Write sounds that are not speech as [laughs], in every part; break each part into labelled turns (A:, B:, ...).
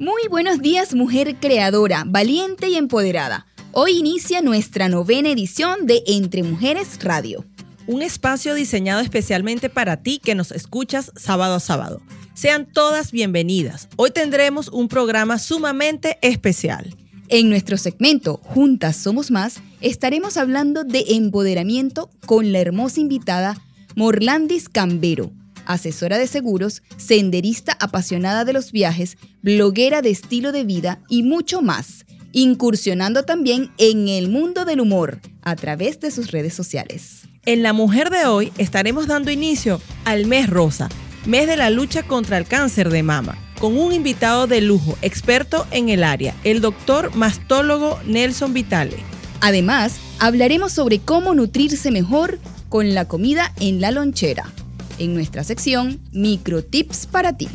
A: Muy buenos días, mujer creadora, valiente y empoderada. Hoy inicia nuestra novena edición de Entre Mujeres Radio.
B: Un espacio diseñado especialmente para ti que nos escuchas sábado a sábado. Sean todas bienvenidas. Hoy tendremos un programa sumamente especial.
A: En nuestro segmento Juntas Somos Más estaremos hablando de empoderamiento con la hermosa invitada Morlandis Cambero, asesora de seguros, senderista apasionada de los viajes, bloguera de estilo de vida y mucho más, incursionando también en el mundo del humor a través de sus redes sociales.
B: En La Mujer de hoy estaremos dando inicio al mes rosa, mes de la lucha contra el cáncer de mama, con un invitado de lujo, experto en el área, el doctor mastólogo Nelson Vitale.
A: Además, hablaremos sobre cómo nutrirse mejor con la comida en la lonchera en nuestra sección Micro Tips para ti.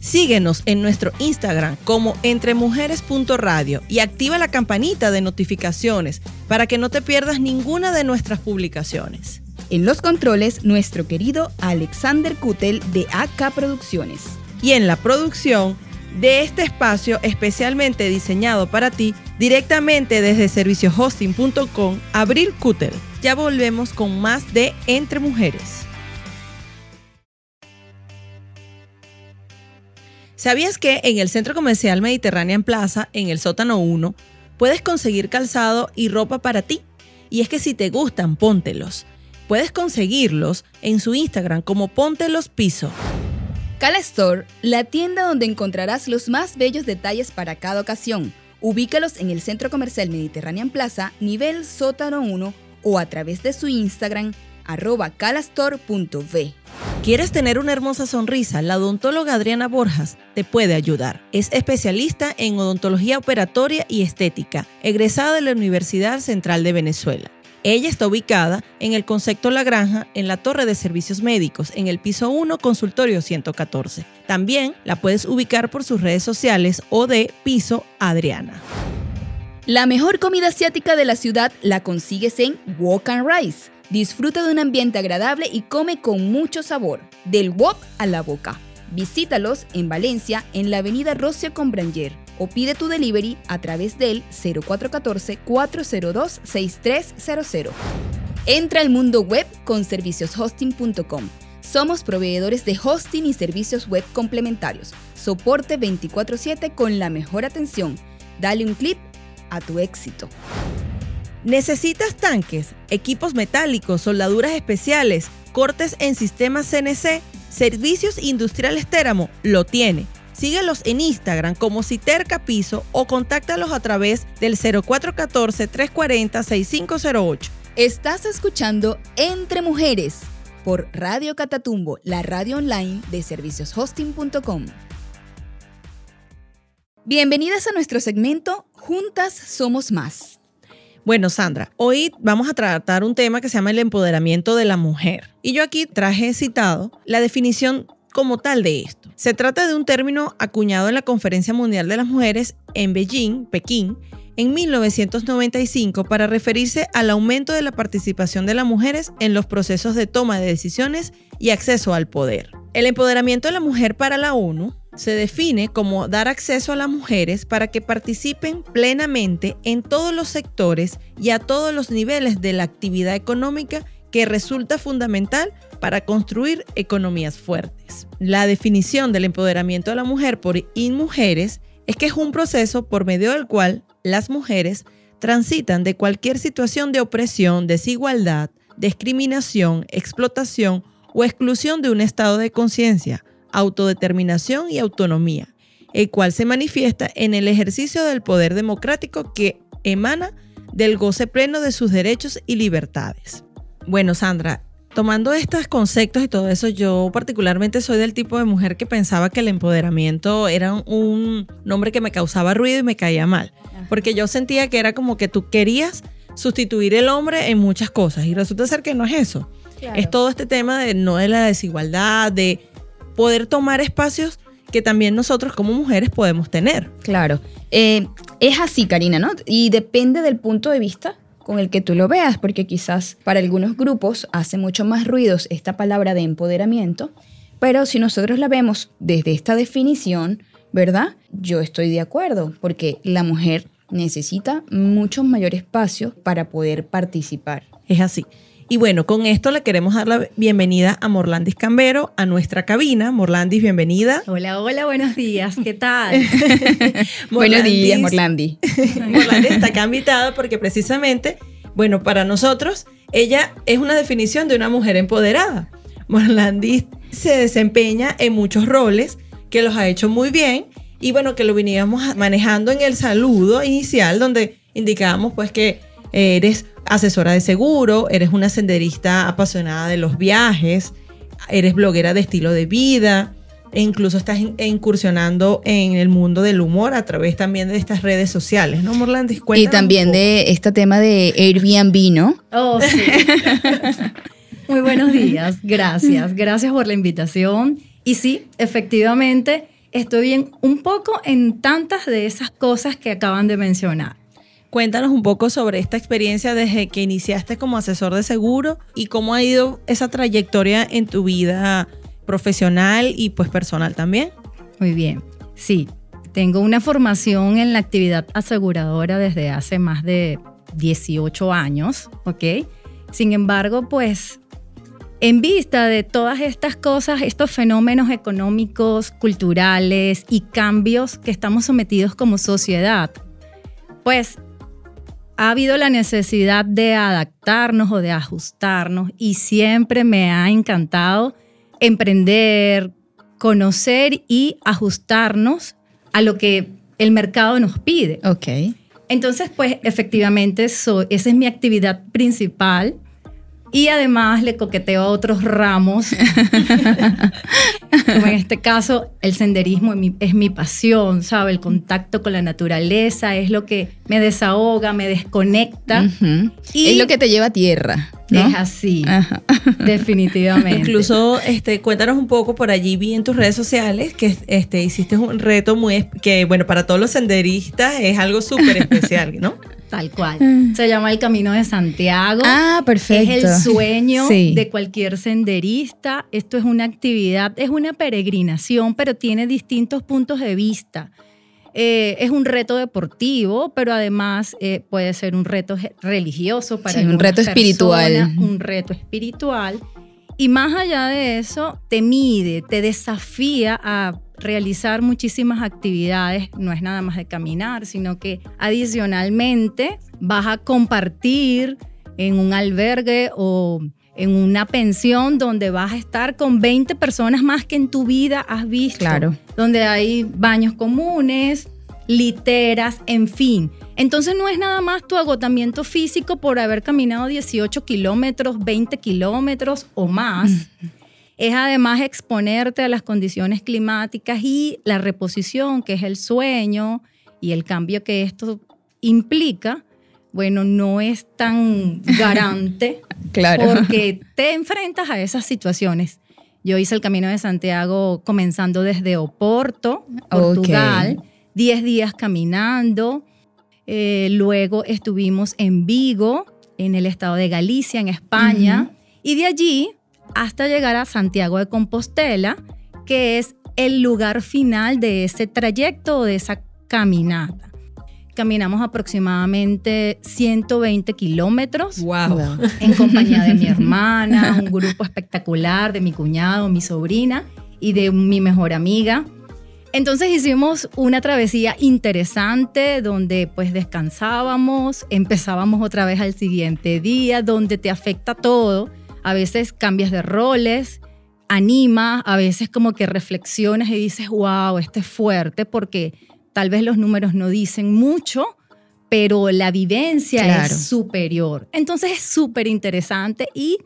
B: Síguenos en nuestro Instagram como entremujeres.radio y activa la campanita de notificaciones para que no te pierdas ninguna de nuestras publicaciones.
A: En los controles, nuestro querido Alexander Kutel de AK Producciones.
B: Y en la producción de este espacio especialmente diseñado para ti, directamente desde serviciohosting.com, Abril Kutel. Ya volvemos con más de Entre Mujeres. ¿Sabías que en el Centro Comercial Mediterranean Plaza, en el sótano 1, puedes conseguir calzado y ropa para ti? Y es que si te gustan, póntelos. Puedes conseguirlos en su Instagram como Póntelos Piso.
A: Cala Store, la tienda donde encontrarás los más bellos detalles para cada ocasión. Ubícalos en el Centro Comercial Mediterranean Plaza, nivel sótano 1 o a través de su Instagram arroba calastore.v.
B: ¿Quieres tener una hermosa sonrisa? La odontóloga Adriana Borjas te puede ayudar. Es especialista en odontología operatoria y estética, egresada de la Universidad Central de Venezuela. Ella está ubicada en el Concepto La Granja, en la Torre de Servicios Médicos, en el piso 1, consultorio 114. También la puedes ubicar por sus redes sociales o de Piso Adriana.
A: La mejor comida asiática de la ciudad la consigues en Walk and Rice Disfruta de un ambiente agradable y come con mucho sabor, del wok a la boca. Visítalos en Valencia, en la avenida Rocio Combranger, o pide tu delivery a través del 0414-402-6300. Entra al mundo web con servicioshosting.com. Somos proveedores de hosting y servicios web complementarios. Soporte 24/7 con la mejor atención. Dale un clip a tu éxito.
B: ¿Necesitas tanques, equipos metálicos, soldaduras especiales, cortes en sistemas CNC, servicios industriales Téramo? Lo tiene. Síguelos en Instagram como Citerca Piso o contáctalos a través del 0414-340-6508.
A: Estás escuchando Entre Mujeres por Radio Catatumbo, la radio online de servicioshosting.com. Bienvenidas a nuestro segmento Juntas Somos Más.
B: Bueno, Sandra, hoy vamos a tratar un tema que se llama el empoderamiento de la mujer. Y yo aquí traje citado la definición como tal de esto. Se trata de un término acuñado en la Conferencia Mundial de las Mujeres en Beijing, Pekín, en 1995 para referirse al aumento de la participación de las mujeres en los procesos de toma de decisiones y acceso al poder. El empoderamiento de la mujer para la ONU se define como dar acceso a las mujeres para que participen plenamente en todos los sectores y a todos los niveles de la actividad económica que resulta fundamental para construir economías fuertes. La definición del empoderamiento de la mujer por InMujeres es que es un proceso por medio del cual las mujeres transitan de cualquier situación de opresión, desigualdad, discriminación, explotación o exclusión de un estado de conciencia autodeterminación y autonomía, el cual se manifiesta en el ejercicio del poder democrático que emana del goce pleno de sus derechos y libertades. Bueno, Sandra, tomando estos conceptos y todo eso, yo particularmente soy del tipo de mujer que pensaba que el empoderamiento era un nombre que me causaba ruido y me caía mal. porque yo sentía que era como que tú querías sustituir el hombre en muchas cosas y resulta ser que no es eso. Es todo este tema de no de la desigualdad, de poder tomar espacios que también nosotros como mujeres podemos tener.
A: Claro, eh, es así, Karina, ¿no? Y depende del punto de vista con el que tú lo veas, porque quizás para algunos grupos hace mucho más ruidos esta palabra de empoderamiento, pero si nosotros la vemos desde esta definición, ¿verdad? Yo estoy de acuerdo, porque la mujer necesita mucho mayor espacio para poder participar.
B: Es así. Y bueno, con esto le queremos dar la bienvenida a Morlandis Cambero a nuestra cabina. Morlandis, bienvenida.
C: Hola, hola, buenos días. ¿Qué tal? [laughs] [laughs]
A: buenos días, Morlandis. [laughs]
B: Morlandis está acá invitada porque precisamente, bueno, para nosotros, ella es una definición de una mujer empoderada. Morlandis se desempeña en muchos roles que los ha hecho muy bien y bueno, que lo veníamos manejando en el saludo inicial donde indicábamos pues que eres asesora de seguro, eres una senderista apasionada de los viajes, eres bloguera de estilo de vida, e incluso estás incursionando en el mundo del humor a través también de estas redes sociales, ¿no, Morlandis?
A: Y también de este tema de Airbnb, ¿no?
C: Oh, sí. [laughs] Muy buenos días, gracias, gracias por la invitación. Y sí, efectivamente, estoy bien un poco en tantas de esas cosas que acaban de mencionar.
B: Cuéntanos un poco sobre esta experiencia desde que iniciaste como asesor de seguro y cómo ha ido esa trayectoria en tu vida profesional y pues personal también.
C: Muy bien, sí, tengo una formación en la actividad aseguradora desde hace más de 18 años, ¿ok? Sin embargo, pues en vista de todas estas cosas, estos fenómenos económicos, culturales y cambios que estamos sometidos como sociedad, pues ha habido la necesidad de adaptarnos o de ajustarnos y siempre me ha encantado emprender, conocer y ajustarnos a lo que el mercado nos pide.
A: Ok.
C: Entonces, pues efectivamente, esa es mi actividad principal y además le coqueteo a otros ramos. Como en este caso, el senderismo es mi, pasión, ¿sabe? El contacto con la naturaleza es lo que me desahoga, me desconecta.
A: y es lo que te lleva a tierra.
C: Es así, definitivamente.
B: Incluso, este, cuéntanos un poco por allí, vi en tus redes sociales que este, hiciste un reto muy, que bueno, para todos los senderistas es algo súper especial, ¿no?
C: Tal cual. Mm. Se llama el Camino de Santiago.
A: Ah, perfecto.
C: Es el sueño de cualquier senderista. Esto es una actividad, es una peregrinación, pero tiene distintos puntos de vista. Eh, es un reto deportivo, pero además eh, puede ser un reto religioso para sí,
A: un reto espiritual.
C: Un reto espiritual. Y más allá de eso, te mide, te desafía a realizar muchísimas actividades, no es nada más de caminar, sino que adicionalmente vas a compartir en un albergue o en una pensión donde vas a estar con 20 personas más que en tu vida has visto.
A: Claro.
C: Donde hay baños comunes, literas, en fin. Entonces no es nada más tu agotamiento físico por haber caminado 18 kilómetros, 20 kilómetros o más es además exponerte a las condiciones climáticas y la reposición, que es el sueño y el cambio que esto implica, bueno, no es tan [laughs] garante
A: claro.
C: porque te enfrentas a esas situaciones. Yo hice el Camino de Santiago comenzando desde Oporto, Portugal, 10 días caminando. Eh, luego estuvimos en Vigo, en el estado de Galicia, en España. Y de allí hasta llegar a Santiago de Compostela, que es el lugar final de ese trayecto o de esa caminata. Caminamos aproximadamente 120 kilómetros
B: wow.
C: en compañía de mi hermana, un grupo espectacular de mi cuñado, mi sobrina y de mi mejor amiga. Entonces hicimos una travesía interesante donde pues descansábamos, empezábamos otra vez al siguiente día, donde te afecta todo a veces cambias de roles, anima, a veces como que reflexionas y dices, wow, este es fuerte porque tal vez los números no dicen mucho, pero la vivencia es superior. Entonces es súper interesante y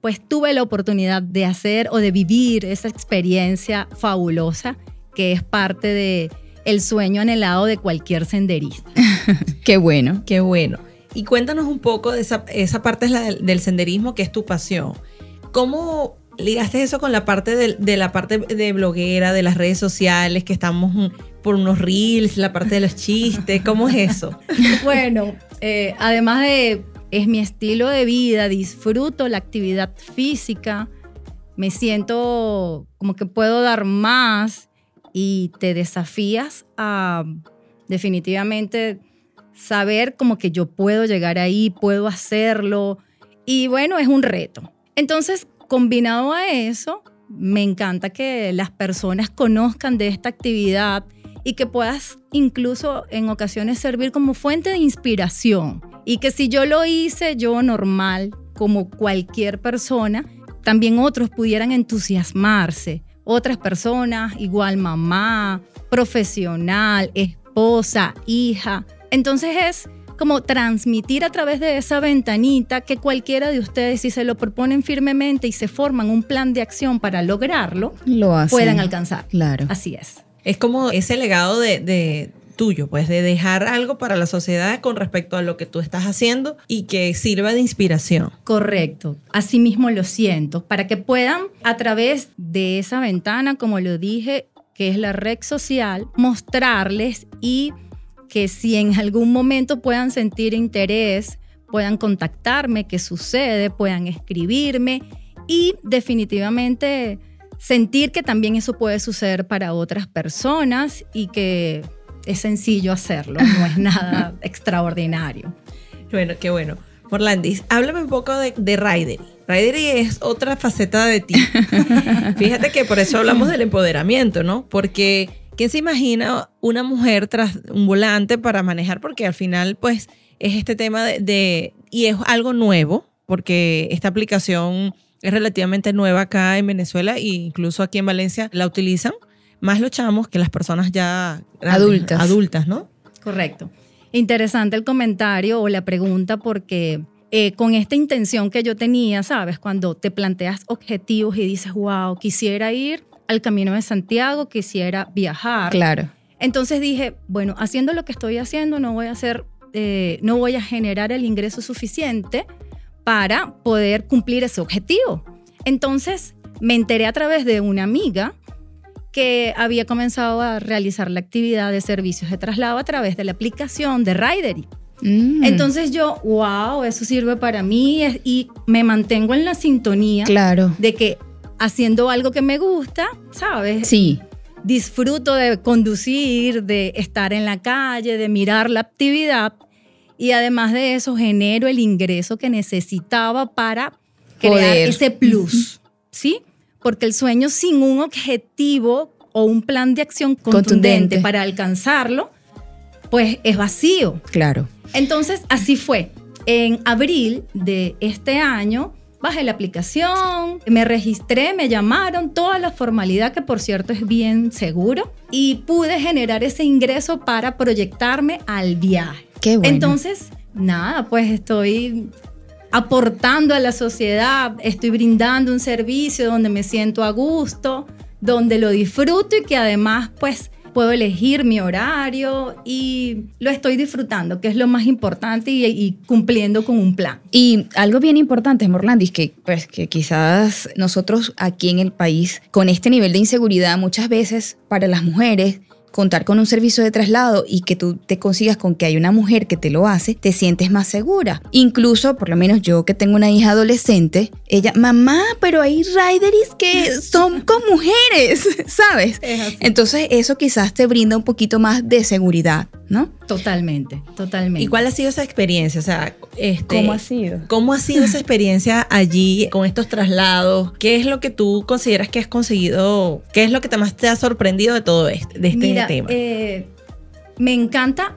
C: pues tuve la oportunidad de hacer o de vivir esa experiencia fabulosa que es parte de el sueño anhelado de cualquier senderista. [laughs]
A: Qué bueno.
B: Qué bueno. Y cuéntanos un poco de esa, esa parte del, senderismo que es tu pasión. ¿Cómo ligaste eso con la parte de, la parte de bloguera, de las redes sociales, que estamos por unos reels, la parte de los chistes? ¿Cómo es eso? [laughs]
C: Bueno, eh, además de es mi estilo de vida, disfruto la actividad física, me siento como que puedo dar más y te desafías a definitivamente saber como que yo puedo llegar ahí, puedo hacerlo y bueno, es un reto. Entonces, combinado a eso, me encanta que las personas conozcan de esta actividad y que puedas incluso en ocasiones servir como fuente de inspiración. Y que si yo lo hice yo normal, como cualquier persona, también otros pudieran entusiasmarse. Otras personas, igual mamá, profesional, esposa, hija. Entonces es como transmitir a través de esa ventanita que cualquiera de ustedes, si se lo proponen firmemente y se forman un plan de acción para lograrlo,
A: Lo hacen.
C: puedan alcanzar.
A: Claro.
C: Así es.
B: Es como ese legado de, de tuyo, pues de dejar algo para la sociedad con respecto a lo que tú estás haciendo y que sirva de inspiración.
C: Correcto, así mismo lo siento, para que puedan a través de esa ventana, como lo dije, que es la red social, mostrarles y que si en algún momento puedan sentir interés, puedan contactarme, qué sucede, puedan escribirme y definitivamente sentir que también eso puede suceder para otras personas y que es sencillo hacerlo, no es [laughs] nada extraordinario.
B: Bueno, qué bueno. Morlandis, háblame un poco de, de Ridery. Ridery es otra faceta de ti. [laughs] Fíjate que por eso hablamos del empoderamiento, ¿no? Porque ¿quién se imagina una mujer tras un volante para manejar? Porque al final, pues, es este tema de, de y es algo nuevo, porque esta aplicación es relativamente nueva acá en Venezuela e incluso aquí en Valencia la utilizan más los chamos que las personas ya
A: Adultas.
B: adultas, ¿no?
C: Correcto. Interesante el comentario o la pregunta porque eh, con esta intención que yo tenía, ¿sabes? Cuando te planteas objetivos y dices, wow, quisiera ir al Camino de Santiago, quisiera viajar.
A: Claro.
C: Entonces dije, bueno, haciendo lo que estoy haciendo, no voy a hacer, eh, no voy a generar el ingreso suficiente para poder cumplir ese objetivo. Entonces me enteré a través de una amiga que había comenzado a realizar la actividad de servicios de traslado a través de la aplicación de Ridery.
A: Mm.
C: Entonces yo, wow, eso sirve para mí y me mantengo en la sintonía
A: Claro.
C: de que haciendo algo que me gusta, ¿sabes?
A: Sí.
C: disfruto de conducir, de estar en la calle, de mirar la actividad y además de eso genero el ingreso que necesitaba para crear
A: Poder.
C: ese plus, ¿sí? Porque el sueño sin un objetivo o un plan de acción contundente,
A: Contundente.
C: para alcanzarlo, pues es vacío.
A: Claro.
C: Entonces, así fue. En abril de este año, bajé la aplicación, me registré, me llamaron, toda la formalidad, que por cierto es bien seguro, y pude generar ese ingreso para proyectarme al viaje.
A: Qué bueno.
C: Entonces, nada, pues estoy aportando a la sociedad, estoy brindando un servicio donde me siento a gusto, donde lo disfruto y que además pues puedo elegir mi horario y lo estoy disfrutando, que es lo más importante y, cumpliendo con un plan.
A: Y algo bien importante, Morlandis, que, pues, que quizás nosotros aquí en el país, con este nivel de inseguridad, muchas veces para las mujeres, contar con un servicio de traslado y que tú te consigas con que hay una mujer que te lo hace, te sientes más segura. Incluso, por lo menos yo que tengo una hija adolescente, ella, mamá, pero hay rideries que son [laughs] con mujeres, [laughs] ¿sabes?
C: Es.
A: Entonces eso quizás te brinda un poquito más de seguridad, ¿no?
C: Totalmente, totalmente.
B: ¿Y cuál ha sido esa experiencia? O sea, este,
A: sido?
B: ¿Cómo ha sido esa [laughs] experiencia allí con estos traslados? ¿Qué es lo que tú consideras que has conseguido? ¿Qué es lo que te más te ha sorprendido de todo este, de este
C: Mira,
B: tema?
C: eh, me encanta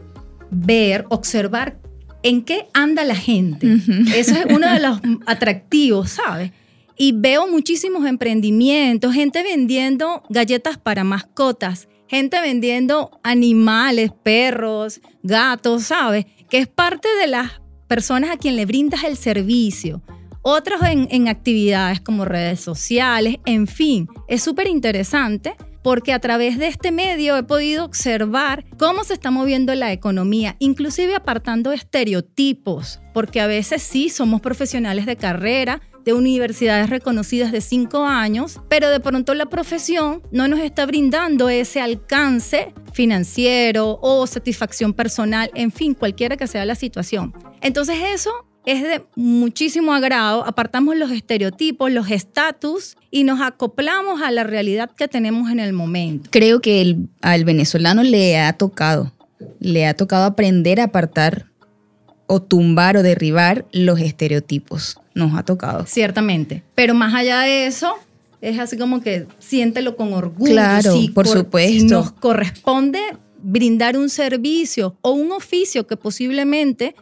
C: ver, observar en qué anda la gente. Eso es uno de los atractivos, ¿sabes? Y veo muchísimos emprendimientos, gente vendiendo galletas para mascotas, gente vendiendo animales, perros, gatos, ¿sabes? Que es parte de las personas a quien le brindas el servicio. Otros en, en actividades como redes sociales, en fin, es súper interesante porque a través de este medio he podido observar cómo se está moviendo la economía, inclusive apartando estereotipos, porque a veces sí somos profesionales de carrera, de universidades reconocidas de cinco años, pero de pronto la profesión no nos está brindando ese alcance financiero o satisfacción personal, en fin, cualquiera que sea la situación. Entonces eso es de muchísimo agrado, apartamos los estereotipos, los estatus y nos acoplamos a la realidad que tenemos en el momento.
A: Creo que el, al venezolano le ha tocado, le ha tocado aprender a apartar o tumbar o derribar los estereotipos. Nos ha tocado.
C: Ciertamente. Pero más allá de eso, es así como que siéntelo con orgullo.
A: Claro, por supuesto.
C: Si nos corresponde brindar un servicio o un oficio que posiblemente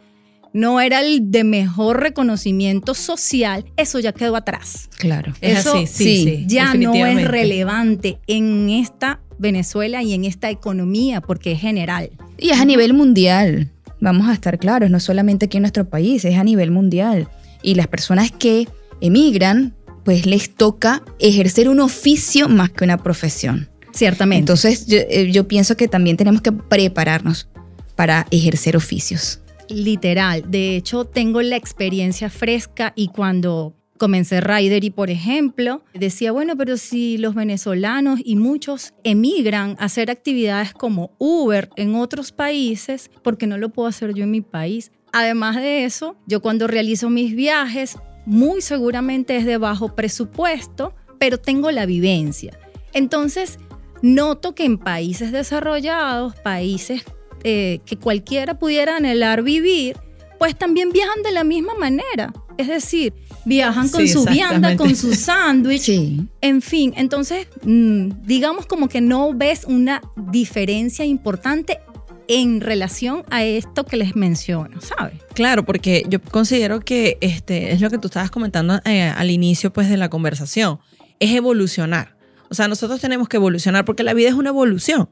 C: no era el de mejor reconocimiento social, eso ya quedó atrás.
A: Claro.
C: Eso
B: así, sí, sí,
C: ya no es relevante en esta Venezuela y en esta economía porque es general.
A: Y es a nivel mundial, vamos a estar claros, no solamente aquí en nuestro país, es a nivel mundial. Y las personas que emigran, pues les toca ejercer un oficio más que una profesión.
C: Ciertamente.
A: Entonces yo, eh, yo pienso que también tenemos que prepararnos para ejercer oficios.
C: Literal. De hecho, tengo la experiencia fresca y cuando comencé Ridery, por ejemplo, decía, bueno, pero si los venezolanos y muchos emigran a hacer actividades como Uber en otros países, ¿por qué no lo puedo hacer yo en mi país? Además de eso, yo cuando realizo mis viajes, muy seguramente es de bajo presupuesto, pero tengo la vivencia. Entonces, noto que en países desarrollados, países eh, que cualquiera pudiera anhelar vivir, pues también viajan de la misma manera. Es decir, viajan con
B: Sí,
C: su vianda, con su sándwich,
A: Sí.
C: en fin. Entonces, mm, digamos como que no ves una diferencia importante en relación a esto que les menciono, ¿sabes?
B: Claro, porque yo considero que este es lo que tú estabas comentando eh, al inicio pues de la conversación, es evolucionar. O sea, nosotros tenemos que evolucionar porque la vida es una evolución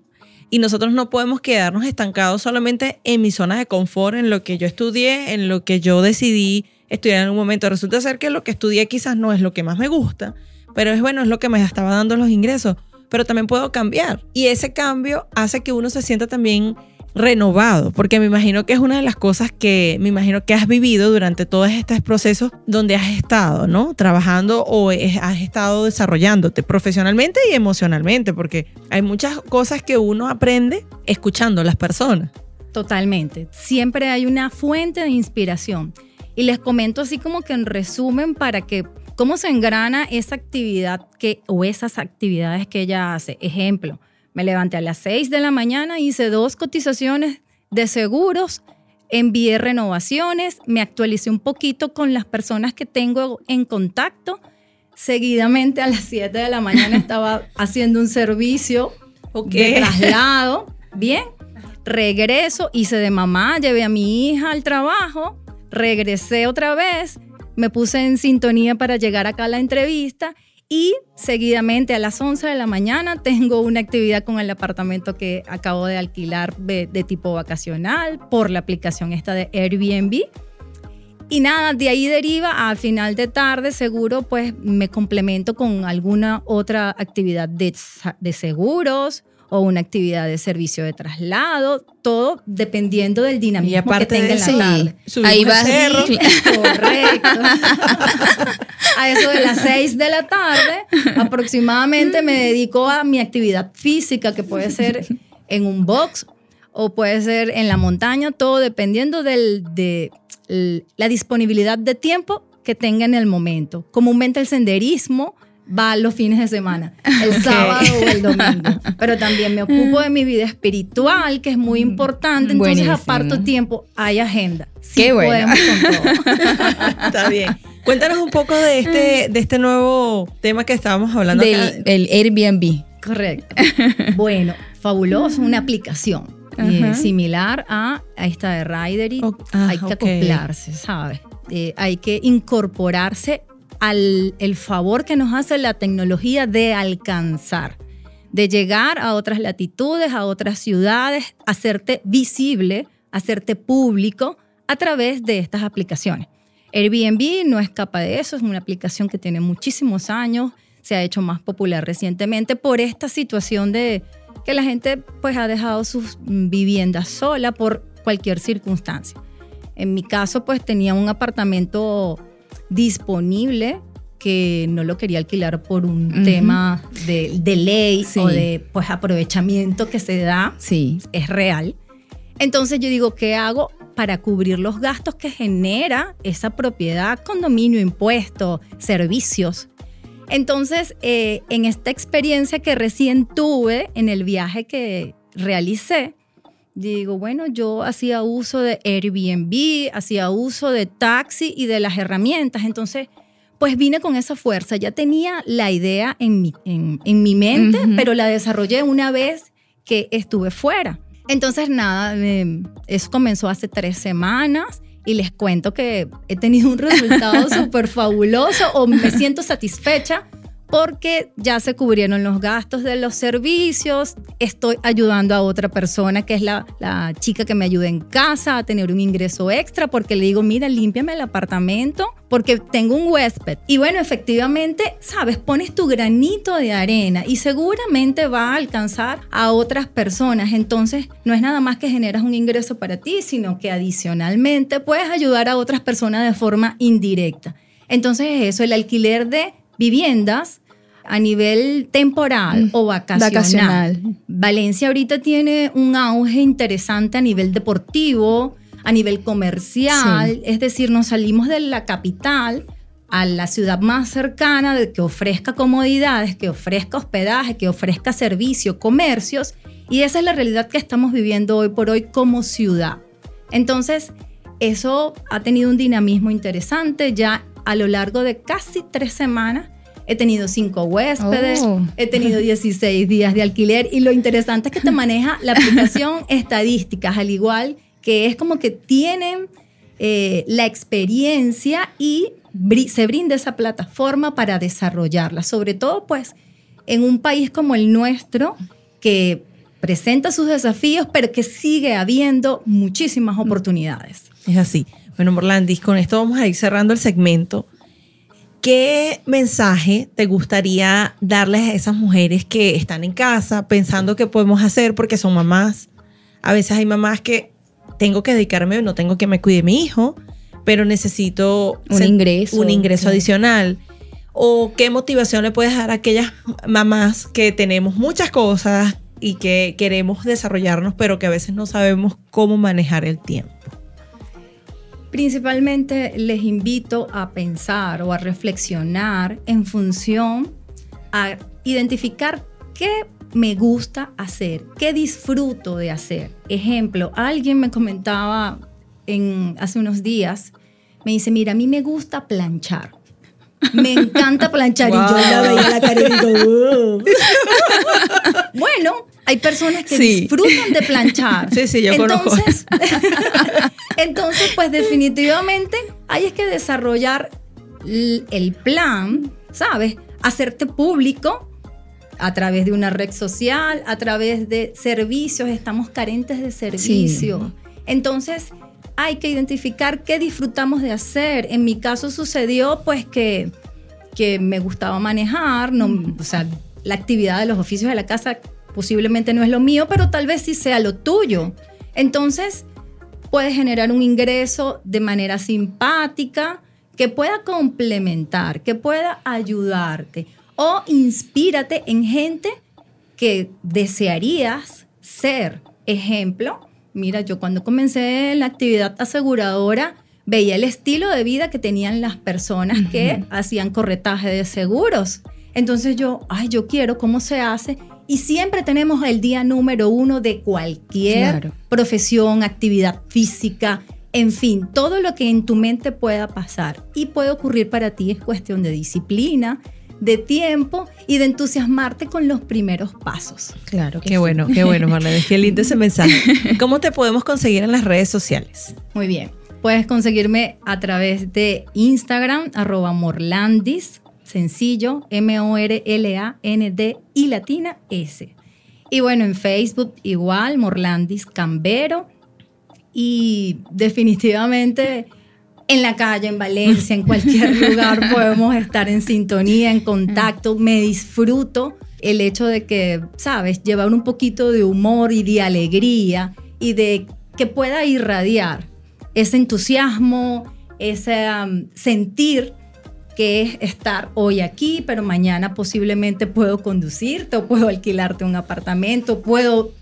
B: y nosotros no podemos quedarnos estancados solamente en mi zona de confort, en lo que yo estudié, en lo que yo decidí estudiar en un momento. Resulta ser que lo que estudié quizás no es lo que más me gusta, pero es bueno, es lo que me estaba dando los ingresos, pero también puedo cambiar y ese cambio hace que uno se sienta también renovado, porque me imagino que es una de las cosas que me imagino que has vivido durante todos estos procesos donde has estado, ¿no? Trabajando o has estado desarrollándote profesionalmente y emocionalmente, porque hay muchas cosas que uno aprende escuchando a las personas.
C: Totalmente. Siempre hay una fuente de inspiración. Y les comento así como que en resumen para que cómo se engrana esa actividad que o esas actividades que ella hace. Ejemplo, me levanté a las 6 de la mañana, hice dos cotizaciones de seguros, envié renovaciones, me actualicé un poquito con las personas que tengo en contacto. Seguidamente a las 7 de la mañana [laughs] estaba haciendo un servicio de traslado. Bien, regreso, hice de mamá, llevé a mi hija al trabajo, regresé otra vez, me puse en sintonía para llegar acá a la entrevista y seguidamente a las 11 de la mañana tengo una actividad con el apartamento que acabo de alquilar de, tipo vacacional por la aplicación esta de Airbnb. Y nada, de ahí deriva a final de tarde, seguro, pues me complemento con alguna otra actividad de seguros o una actividad de servicio de traslado, todo dependiendo del dinamismo
B: Y aparte
C: que tenga
B: de
C: en la
B: eso,
C: tarde.
A: Ahí
B: el
A: vas.
B: cerro. [laughs]
C: Correcto. [laughs] A eso de las 6 de la tarde, aproximadamente me dedico a mi actividad física, que puede ser en un box o puede ser en la montaña, todo dependiendo del, de la disponibilidad de tiempo que tenga en el momento. Comúnmente el senderismo va los fines de semana, el sábado o el domingo. [laughs] Pero también me ocupo de mi vida espiritual, que es muy importante. Entonces
A: Buenísimo.
C: aparto tiempo, hay agenda. Sí
A: Qué bueno.
C: podemos con todo. [laughs]
B: Está bien. Cuéntanos un poco de este, de este nuevo tema que estábamos hablando acá.
A: Del Airbnb.
C: Correcto. [laughs] Bueno, fabuloso, una aplicación eh, similar a, a esta de Ridery.
B: O- ah,
C: hay que acoplarse, ¿sabes? Eh, hay que incorporarse el favor que nos hace la tecnología de alcanzar, de llegar a otras latitudes, a otras ciudades, hacerte visible, hacerte público a través de estas aplicaciones. Airbnb no escapa de eso, es una aplicación que tiene muchísimos años, se ha hecho más popular recientemente por esta situación de que la gente pues ha dejado sus viviendas sola por cualquier circunstancia. En mi caso pues tenía un apartamento disponible que no lo quería alquilar por un tema de, ley o de pues aprovechamiento que se da.
A: Sí.
C: Es real. Entonces yo digo, ¿qué hago para cubrir los gastos que genera esa propiedad, condominio, impuesto, servicios? Entonces, eh, en esta experiencia que recién tuve en el viaje que realicé, digo, bueno, yo hacía uso de Airbnb, hacía uso de taxi y de las herramientas. Entonces, pues vine con esa fuerza. Ya tenía la idea en mi, en, mi mente, pero la desarrollé una vez que estuve fuera. Entonces, nada, em, eso comenzó hace tres semanas y les cuento que he tenido un resultado [laughs] súper fabuloso o me siento satisfecha porque ya se cubrieron los gastos de los servicios, estoy ayudando a otra persona que es la, chica que me ayuda en casa a tener un ingreso extra porque le digo, mira, límpiame el apartamento porque tengo un huésped. Y bueno, efectivamente, sabes, pones tu granito de arena y seguramente va a alcanzar a otras personas. Entonces, no es nada más que generas un ingreso para ti, sino que adicionalmente puedes ayudar a otras personas de forma indirecta. Entonces, eso, el alquiler de viviendas a nivel temporal o vacacional. Valencia ahorita tiene un auge interesante a nivel deportivo, a nivel comercial, es decir, nos salimos de la capital a la ciudad más cercana de que ofrezca comodidades, que ofrezca hospedaje, que ofrezca servicios, comercios, y esa es la realidad que estamos viviendo hoy por hoy como ciudad. Entonces, eso ha tenido un dinamismo interesante ya a lo largo de casi tres semanas he tenido cinco huéspedes, oh. he tenido 16 días de alquiler y lo interesante es que te [laughs] maneja la aplicación estadísticas, al igual que es como que tienen eh, la experiencia y se brinda esa plataforma para desarrollarla, sobre todo pues en un país como el nuestro que presenta sus desafíos, pero que sigue habiendo muchísimas oportunidades.
B: Es así. Bueno, Morlandis, con esto vamos a ir cerrando el segmento. ¿Qué mensaje te gustaría darles a esas mujeres que están en casa pensando qué podemos hacer porque son mamás? A veces hay mamás que tengo que dedicarme, no tengo que me cuide mi hijo, pero necesito
A: un ingreso,
B: un ingreso adicional. ¿O qué motivación le puedes dar a aquellas mamás que tenemos muchas cosas y que queremos desarrollarnos, pero que a veces no sabemos cómo manejar el tiempo?
C: Principalmente les invito a pensar o a reflexionar en función a identificar qué me gusta hacer, qué disfruto de hacer. Ejemplo, alguien me comentaba en, hace unos días, me dice, mira, a mí me gusta planchar. Me encanta planchar. Y yo la veía la cara y digo, [laughs] bueno, hay personas que disfrutan de planchar. [laughs]
B: Sí, sí, yo
C: entonces, [laughs] entonces, pues definitivamente hay que desarrollar el plan, ¿sabes? Hacerte público a través de una red social, a través de servicios, estamos carentes de servicio. Entonces, hay que identificar qué disfrutamos de hacer. En mi caso sucedió pues que, que me gustaba manejar, no, o sea, la actividad de los oficios de la casa posiblemente no es lo mío, pero tal vez sí sea lo tuyo. Entonces, puedes generar un ingreso de manera simpática que pueda complementar, que pueda ayudarte o inspírate en gente que desearías ser. Ejemplo, mira, yo cuando comencé la actividad aseguradora, veía el estilo de vida que tenían las personas que hacían corretaje de seguros. Entonces yo, ay, yo quiero, ¿cómo se hace? Y siempre tenemos el día número uno de cualquier profesión, actividad física, en fin, todo lo que en tu mente pueda pasar y puede ocurrir para ti es cuestión de disciplina, de tiempo y de entusiasmarte con los primeros pasos.
B: Claro, qué bueno, qué bueno, Marlene, qué lindo ese [laughs] mensaje. ¿Cómo te podemos conseguir en las redes sociales?
C: Muy bien, puedes conseguirme a través de Instagram, arroba morlandis, sencillo, M-O-R-L-A-N-D y latina S. Y bueno, en Facebook igual, Morlandis Cambero. Y definitivamente en la calle, en Valencia, en cualquier [laughs] lugar podemos estar en sintonía, en contacto. Me disfruto el hecho de que, sabes, llevar un poquito de humor y de alegría y de que pueda irradiar ese entusiasmo, ese um, sentir que es estar hoy aquí, pero mañana posiblemente puedo conducirte o puedo alquilarte un apartamento, puedo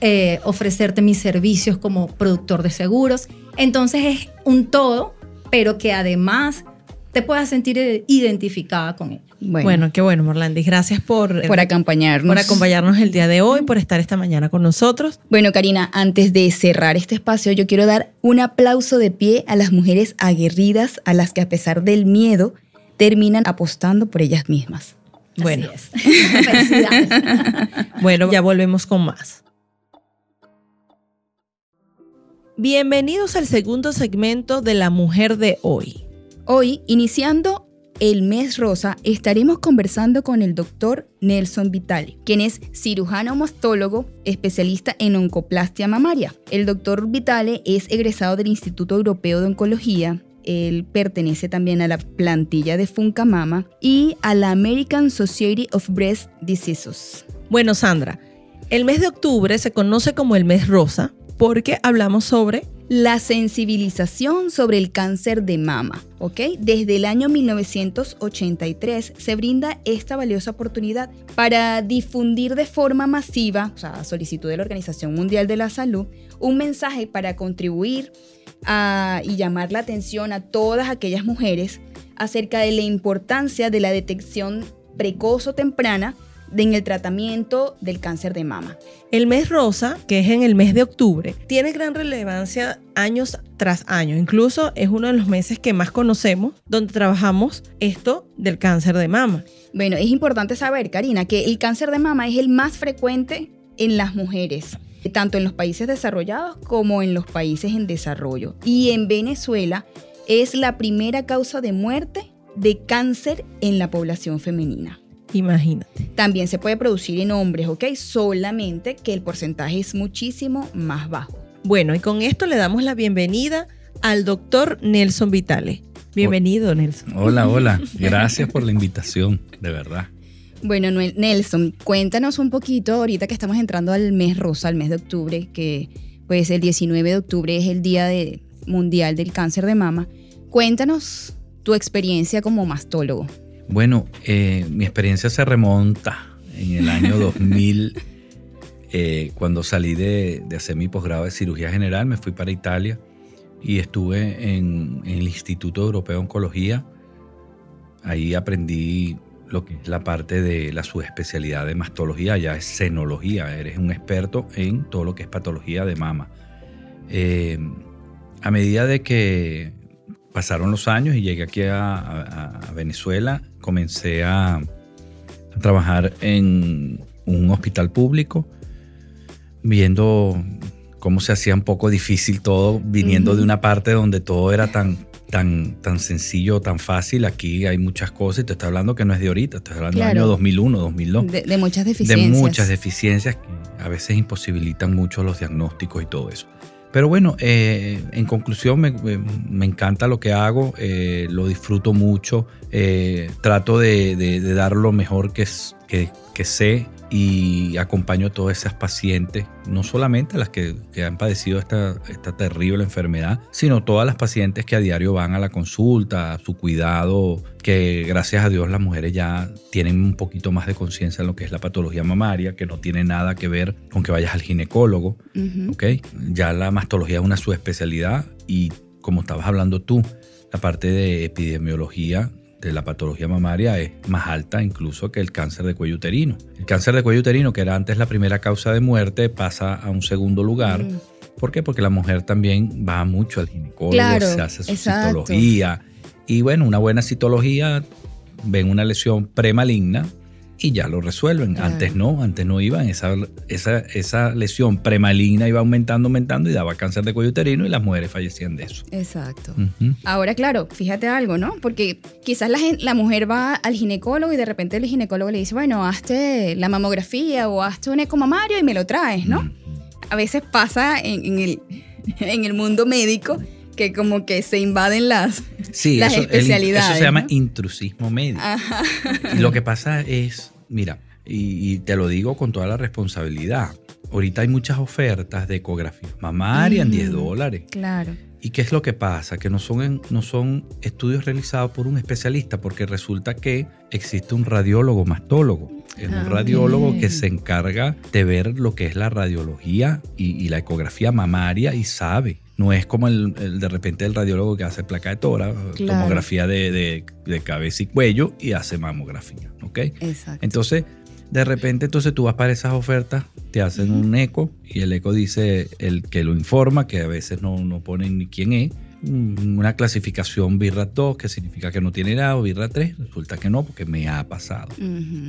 C: eh, ofrecerte mis servicios como productor de seguros. Entonces es un todo, pero que además te puedas sentir identificada con él.
B: Bueno, qué bueno, Morlandis. Gracias por,
A: por acompañarnos.
B: Por acompañarnos el día de hoy, por estar esta mañana con nosotros.
A: Bueno, Karina, antes de cerrar este espacio, yo quiero dar un aplauso de pie a las mujeres aguerridas, a las que a pesar del miedo, terminan apostando por ellas mismas.
B: Bueno, [laughs] bueno, ya volvemos con más. Bienvenidos al segundo segmento de La Mujer de Hoy.
A: Hoy, iniciando el mes rosa, estaremos conversando con el doctor Nelson Vitale, quien es cirujano mastólogo, especialista en oncoplastia mamaria. El doctor Vitale es egresado del Instituto Europeo de Oncología. Él pertenece también a la plantilla de Funcamama y a la American Society of Breast Diseases.
B: Bueno, Sandra, el mes de octubre se conoce como el mes rosa porque hablamos sobre
A: la sensibilización sobre el cáncer de mama. ¿ok? Desde el año 1983 se brinda esta valiosa oportunidad para difundir de forma masiva, o sea, a solicitud de la Organización Mundial de la Salud, un mensaje para contribuir a, y llamar la atención a todas aquellas mujeres acerca de la importancia de la detección precoz o temprana en el tratamiento del cáncer de mama.
B: El mes rosa, que es en el mes de octubre, tiene gran relevancia años tras año. Incluso es uno de los meses que más conocemos donde trabajamos esto del cáncer de mama.
A: Bueno, es importante saber, Karina, que el cáncer de mama es el más frecuente en las mujeres tanto en los países desarrollados como en los países en desarrollo. Y en Venezuela es la primera causa de muerte de cáncer en la población femenina.
B: Imagínate.
A: También se puede producir en hombres, ¿ok? Solamente que el porcentaje es muchísimo más bajo.
B: Bueno, y con esto le damos la bienvenida al doctor Nelson Vitale. Bienvenido, Nelson.
D: Hola, hola. [laughs] Gracias por la invitación, de verdad.
A: Bueno, Nelson, cuéntanos un poquito ahorita que estamos entrando al mes rosa, al mes de octubre, que pues el 19 de octubre es el Día de, Mundial del Cáncer de Mama. Cuéntanos tu experiencia como mastólogo.
D: Bueno, eh, mi experiencia se remonta en el año [laughs] 2000, eh, cuando salí de, hacer mi posgrado de cirugía general, me fui para Italia y estuve en, el Instituto Europeo de Oncología. Ahí aprendí lo que es la parte de la subespecialidad de mastología, ya es senología, eres un experto en todo lo que es patología de mama. Eh, a medida de que pasaron los años y llegué aquí a, Venezuela, comencé a, trabajar en un hospital público, viendo cómo se hacía un poco difícil todo, viniendo de una parte donde todo era tan, tan, tan sencillo, tan fácil. Aquí hay muchas cosas y te estoy hablando que no es de ahorita, estoy hablando del año 2001, 2002.
A: de, muchas deficiencias.
D: De muchas deficiencias que a veces imposibilitan mucho los diagnósticos y todo eso. Pero bueno, eh, en conclusión me, encanta lo que hago, eh, lo disfruto mucho, eh, trato de, dar lo mejor que, que, sé y acompaño a todas esas pacientes, no solamente las que, han padecido esta, esta, terrible enfermedad, sino todas las pacientes que a diario van a la consulta, a su cuidado, que gracias a Dios las mujeres ya tienen un poquito más de conciencia en lo que es la patología mamaria, que no tiene nada que ver con que vayas al ginecólogo, Ya la mastología es una subespecialidad y como estabas hablando tú, la parte de epidemiología de la patología mamaria es más alta incluso que el cáncer de cuello uterino. El cáncer de cuello uterino, que era antes la primera causa de muerte, pasa a un segundo lugar. Mm. ¿Por qué? Porque la mujer también va mucho al ginecólogo, se hace su citología. Y bueno, una buena citología, ven una lesión premaligna, y ya lo resuelven. Antes no, antes no iban. Esa, esa, esa lesión premaligna iba aumentando, aumentando y daba cáncer de cuello uterino y las mujeres fallecían de eso.
A: Exacto. Ahora, claro, fíjate algo, ¿no? Porque quizás la, la mujer va al ginecólogo y de repente el ginecólogo le dice, bueno, hazte la mamografía o hazte un ecomamario y me lo traes, ¿no? A veces pasa en, el, [laughs] en el mundo médico que como que se invaden las,
D: Sí,
A: las
D: eso, el-
A: especialidades.
D: eso se llama
A: ¿no?
D: intrusismo médico.
A: Ajá.
D: Y lo que pasa es, mira, y, y te lo digo con toda la responsabilidad. Ahorita hay muchas ofertas de ecografía mamaria en 10
A: Ujú.
D: dólares.
A: Claro.
D: ¿Y qué es lo que pasa? Que no son, en- no son estudios realizados por un especialista, porque resulta que existe un radiólogo mastólogo. Es
A: Ah,
D: un radiólogo
A: ok.
D: que se encarga de ver lo que es la radiología y, y la ecografía mamaria y sabe. No es como el, el de repente el radiólogo que hace placa de tora,
A: Claro.
D: tomografía de, de- de cabeza y cuello y hace mamografía. ¿ok?
A: Exacto.
D: Entonces, de repente, entonces tú vas para esas ofertas, te hacen un eco y el eco dice el que lo informa, que a veces no, no ponen ni quién es, una clasificación birra 2, que significa que no tiene nada, o birra 3, resulta que no, porque me ha pasado.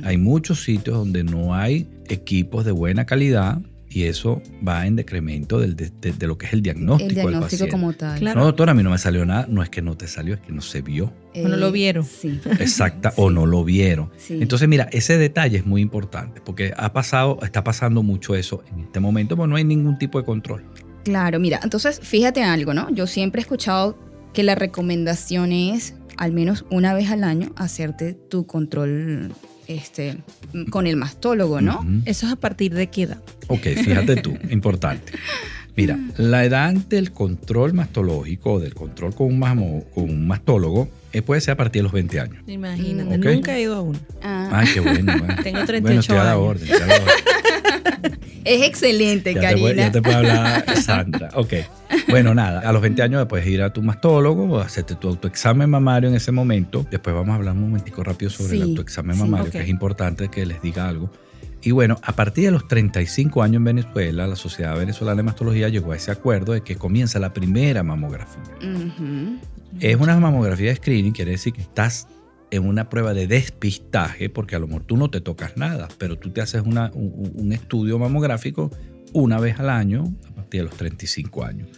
D: Hay muchos sitios donde no hay equipos de buena calidad y eso va en decremento del- de, de- de lo que es el diagnóstico,
A: El
D: del
A: diagnóstico
D: paciente.
A: como tal.
B: Claro.
D: No, doctora, a mí no me salió nada. No es que no te salió, es que no se vio.
A: Eh,
B: O no lo vieron.
A: Sí. [laughs]
D: Exacta, o no lo vieron.
A: Sí.
D: Entonces, mira, ese detalle es muy importante porque ha pasado, está pasando mucho eso en este momento, porque no hay ningún tipo de control.
A: Claro, mira, entonces fíjate algo, ¿no? Yo siempre he escuchado que la recomendación es al menos una vez al año hacerte tu control este, con el mastólogo, ¿no?
D: Ujú.
B: Eso es a partir de qué edad.
D: Ok, fíjate tú, [laughs] importante. Mira, la edad del control mastológico del control con un, mamo- con un mastólogo eh, puede ser a partir de los 20 años.
B: Imagínate,
D: Ok.
B: nunca he ido a uno.
A: Ah,
D: Ay, qué bueno. bueno. [laughs]
B: Tengo 38
D: Bueno, estoy a la
B: años.
D: orden. estoy a la orden. [laughs]
A: es excelente,
D: Ya te, puede,
A: Karina.
D: ya te puede hablar Sandra. Ok. Bueno, nada, a los 20 años puedes ir a tu mastólogo o hacerte tu autoexamen mamario en ese momento. Después vamos a hablar un momentico rápido sobre el
A: Sí,
D: autoexamen
A: sí,
D: mamario, que es importante que les diga algo. Y bueno, a partir de los 35 años en Venezuela, la Sociedad Venezolana de Mastología llegó a ese acuerdo de que comienza la primera mamografía. Es una mamografía de screening, quiere decir que estás en una prueba de despistaje, porque a lo mejor tú no te tocas nada, pero tú te haces una- un, un estudio mamográfico una vez al año a partir de los 35 años.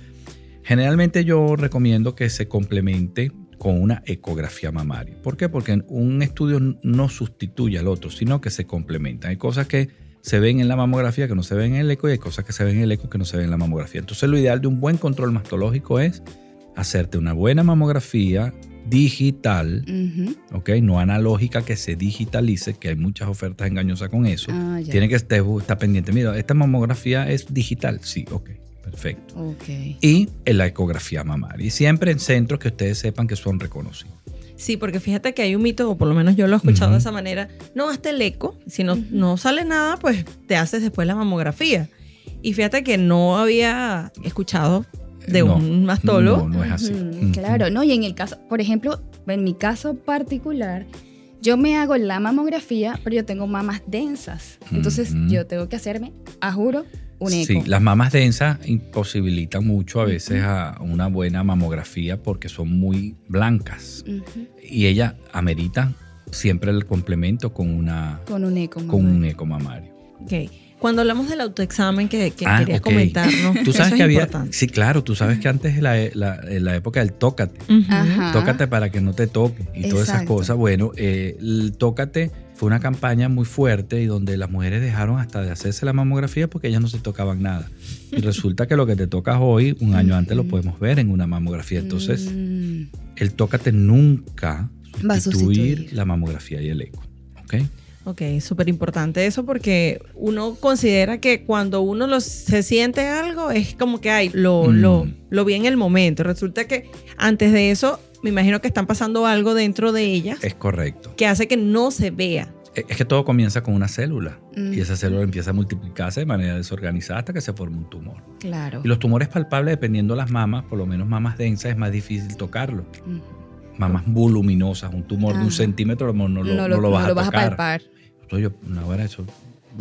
D: Generalmente yo recomiendo que se complemente con una ecografía mamaria. ¿Por qué? Porque un estudio no sustituye al otro, sino que se complementan. Hay cosas que se ven en la mamografía que no se ven en el eco y hay cosas que se ven en el eco que no se ven en la mamografía. Entonces lo ideal de un buen control mastológico es hacerte una buena mamografía digital. ¿ok? No analógica que se digitalice, que hay muchas ofertas engañosas con eso.
A: Ah.
D: Tiene que estar, estar pendiente. Mira, esta mamografía es digital. Sí, ok, perfecto.
A: Ok.
D: Y en la ecografía mamaria. Y siempre en centros que ustedes sepan que son reconocidos.
B: Sí, porque fíjate que hay un mito, o por lo menos yo lo he escuchado de esa manera. No, hazte el eco. Si no, no sale nada, pues te haces después la mamografía. Y fíjate que no había escuchado de
D: No,
B: un mastólogo.
D: No, no es así.
A: Claro, no, y en el caso, por ejemplo, en mi caso particular, yo me hago la mamografía, pero yo tengo mamas densas. Entonces yo tengo que hacerme, a juro, un eco.
D: Sí, las mamas densas imposibilitan mucho a veces a una buena mamografía porque son muy blancas. Y ella amerita siempre el complemento con, una,
A: Con un eco.
D: con un eco mamario.
B: Ok. Cuando hablamos del autoexamen que, que
D: Ah,
B: querías
D: ok.
B: comentarnos,
D: Tú
B: eso
D: sabes
B: es
D: que había.
B: importante.
D: Sí, claro, tú sabes que antes en la, la- época del tócate.
A: Ajá.
D: tócate para que no te toque y todas esas cosas. Bueno, eh, el tócate fue una campaña muy fuerte y donde las mujeres dejaron hasta de hacerse la mamografía porque ellas no se tocaban nada. Y [laughs] resulta que lo que te tocas hoy, un año antes lo podemos ver en una mamografía. Entonces,
A: Mm,
D: el tócate nunca
A: Va a
D: sustituir
A: sustituir.
D: la mamografía y el eco. ¿Ok?
B: Ok, súper importante eso porque uno considera que cuando uno lo- se siente algo es como que ay, lo,
D: Mm.
B: lo, lo vi en el momento. Resulta que antes de eso me imagino que están pasando algo dentro de ellas
D: Es correcto.
B: que hace que no se vea.
D: Es que todo comienza con una célula
A: Mm.
D: y esa célula empieza a multiplicarse de manera desorganizada hasta que se forma un tumor.
A: claro.
D: Y los tumores palpables, dependiendo de las mamas, por lo menos mamas densas, es más difícil tocarlo.
A: Ujú.
D: Mamas voluminosas, un tumor de un
A: Ajá.
D: centímetro, a lo no lo, no lo vas, a, tocar.
A: palpar.
D: Entonces yo, una hora eso,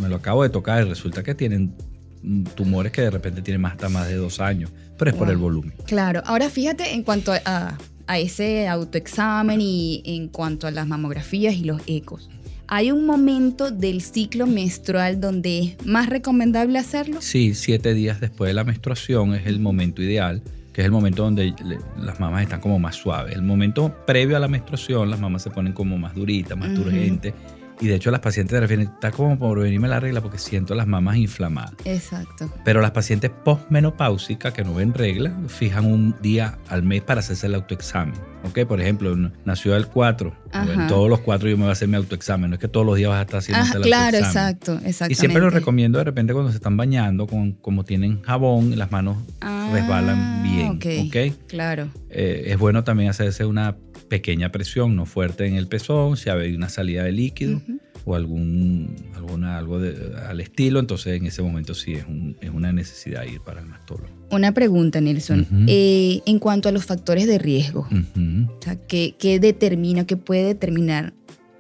D: me lo acabo de tocar y resulta que tienen mm, tumores que de repente tienen más, hasta más de dos años, pero es por el volumen.
A: Claro, ahora fíjate en cuanto a, a ese autoexamen y en cuanto a las mamografías y los ecos. ¿Hay un momento del ciclo menstrual donde es más recomendable hacerlo?
D: Sí, siete días después de la menstruación es el momento ideal, que es el momento donde las mamas están como más suaves. El momento previo a la menstruación, las mamas se ponen como más duritas, más turgentes. Y de hecho las pacientes te refieren, está como por venirme la regla porque siento las mamas inflamadas.
A: Exacto.
D: Pero las pacientes postmenopáusicas que no ven regla fijan un día al mes para hacerse el autoexamen. ¿Ok? Por ejemplo, nació el 4.
A: Ajá.
D: En todos los 4 yo me voy a hacer mi autoexamen. No es que todos los días vas a estar haciendo
A: Ajá,
D: el
A: claro,
D: autoexamen.
A: exacto, exactamente.
D: Y siempre lo recomiendo de repente cuando se están bañando, con, como tienen jabón, las manos
A: Ah,
D: resbalan bien.
A: ok.
D: ¿ok?
A: Claro.
D: Eh, es bueno también hacerse una pequeña presión, no fuerte en el pezón, si hay una salida de líquido
A: Ujú.
D: o algún, alguna, algo de- al estilo, entonces en ese momento sí es, un- es una necesidad ir para el mastólogo.
A: Una pregunta, Nelson.
D: Ujú.
A: Eh, en cuanto a los factores de riesgo,
D: Ujú.
A: o sea, ¿qué, qué determina, qué puede determinar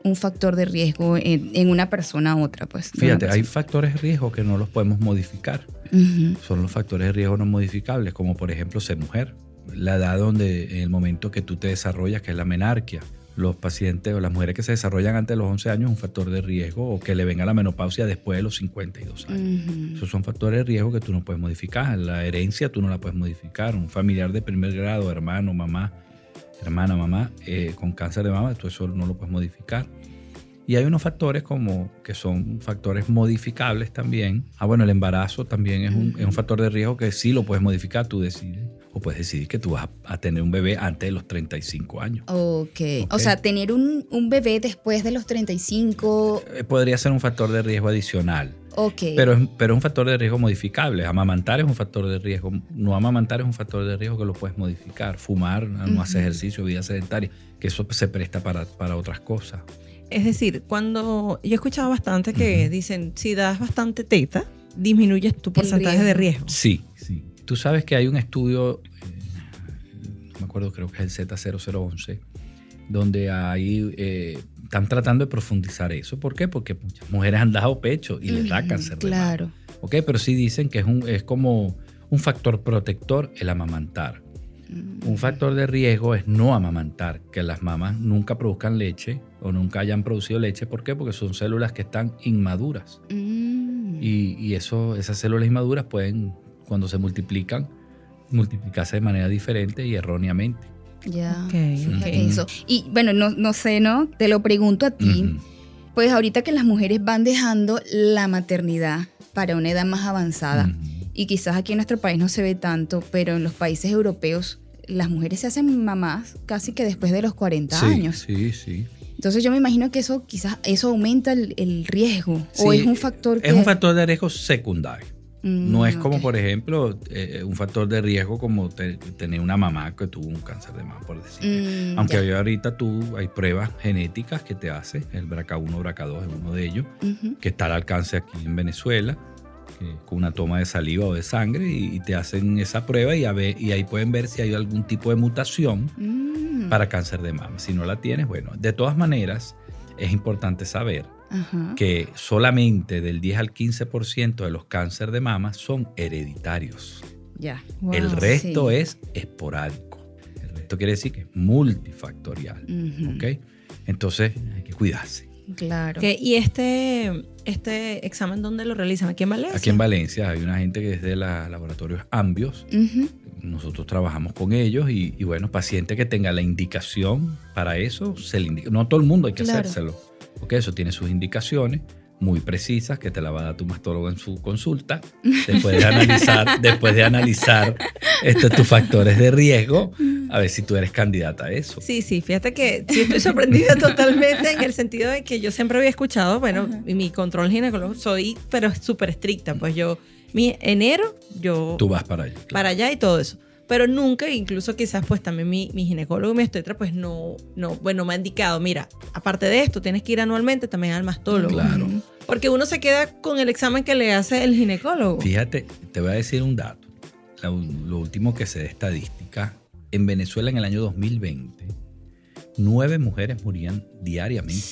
A: un factor de riesgo en, en una persona a otra? Pues,
D: Fíjate, hay factores de riesgo que no los podemos modificar. Son los factores de riesgo no modificables, como por ejemplo ser mujer, la edad donde en el momento que tú te desarrollas, que es la menarquia. Los pacientes o las mujeres que se desarrollan antes de los 11 años es un factor de riesgo o que le venga la menopausia después de los 52 años.
A: Ujú.
D: Esos son factores de riesgo que tú no puedes modificar. La herencia tú no la puedes modificar. Un familiar de primer grado, hermano, mamá, hermana, mamá, eh, con cáncer de mama, tú eso no lo puedes modificar. Y hay unos factores como que son factores modificables también. Ah, bueno, el embarazo también es un, es un factor de riesgo que sí lo puedes modificar, tú decides. O puedes decidir que tú vas a, a tener un bebé antes de los 35 años.
A: Ok.
D: Ok.
A: O sea, tener un, un bebé después de los 35.
D: Eh, Podría ser un factor de riesgo adicional.
A: Ok.
D: Pero, es- pero es un factor de riesgo modificable. Amamantar es un factor de riesgo. No amamantar es un factor de riesgo que lo puedes modificar. Fumar, no hacer
A: Ujú.
D: ejercicio, vida sedentaria, que eso se presta para, para otras cosas.
B: Es decir, cuando yo he escuchado bastante que dicen, si das bastante teta, disminuyes tu porcentaje de riesgo.
D: Sí, sí. Tú sabes que hay un estudio, eh, no me acuerdo, creo que es el Z0011, donde ahí eh, están tratando de profundizar eso. ¿Por qué? Porque muchas mujeres han dado pecho y les da cáncer de mama.
A: Claro.
D: ¿ok? Pero sí dicen que es, un, es como un factor protector el amamantar.
A: Mm.
D: Un factor de riesgo es no amamantar, que las mamás nunca produzcan leche o nunca hayan producido leche. ¿Por qué? Porque son células que están inmaduras.
A: Mm.
D: Y, y eso, esas células inmaduras pueden, cuando se multiplican, multiplicarse de manera diferente y erróneamente.
A: Ya.
B: Ok,
A: Fíjate
B: ok.
A: eso. Y bueno, no, no sé, ¿no? Te lo pregunto a ti.
D: Ujú.
A: Pues ahorita que las mujeres van dejando la maternidad para una edad más avanzada,
D: Ujú.
A: y quizás aquí en nuestro país no se ve tanto, pero en los países europeos las mujeres se hacen mamás casi que después de los 40
D: Sí,
A: años.
D: Sí, sí.
A: Entonces yo me imagino que eso quizás eso aumenta el, el riesgo o
D: Sí,
A: es un factor que...
D: Es un factor de riesgo secundario.
A: Mm,
D: No es como,
A: ok.
D: por ejemplo, eh, un factor de riesgo como te- tener una mamá que tuvo un cáncer de mama, por decir.
A: Mm,
D: Aunque hoy ahorita tú hay pruebas genéticas que te hace, el BRCA1, BRCA2 es uno de ellos, que está al alcance aquí en Venezuela, que- con una toma de saliva o de sangre, y, y te hacen esa prueba y, a ver- y ahí pueden ver si hay algún tipo de mutación
A: Mm,
D: para cáncer de mama. Si no la tienes, bueno, de todas maneras, es importante saber
A: Ajá.
D: que solamente del 10 al 15% de los cánceres de mama son hereditarios.
A: Ya.
B: Wow.
D: El resto
A: sí.
D: es esporádico. El resto quiere decir que es multifactorial. ¿ok? Entonces hay que cuidarse.
A: Claro.
B: ¿Y este, este examen dónde lo realizan? ¿Aquí en Valencia?
D: Aquí en Valencia hay una gente que es de los laboratorios Ambios. Nosotros trabajamos con ellos y, y bueno, paciente que tenga la indicación para eso, se le indica. No todo el mundo hay que
A: Claro.
D: hacérselo. Porque eso tiene sus indicaciones muy precisas que te la va a dar tu mastólogo en su consulta. Después de analizar, [laughs] después de analizar estos tus factores de riesgo, a ver si tú eres candidata a eso.
B: Sí, sí, fíjate que sí estoy sorprendida [laughs] totalmente en el sentido de que yo siempre había escuchado, bueno, y mi control ginecológico soy, pero súper estricta, pues yo, mi enero, yo
D: Tú vas para allá. claro.
B: para allá y todo eso. Pero nunca, incluso quizás pues también mi, mi ginecólogo y mi obstetra pues no, no, bueno, me ha indicado, mira, aparte de esto, tienes que ir anualmente también al mastólogo.
D: Claro.
B: Porque uno se queda con el examen que le hace el ginecólogo.
D: Fíjate, te voy a decir un dato. La- Lo último que sé de estadística, en Venezuela en el año 2020, nueve mujeres morían diariamente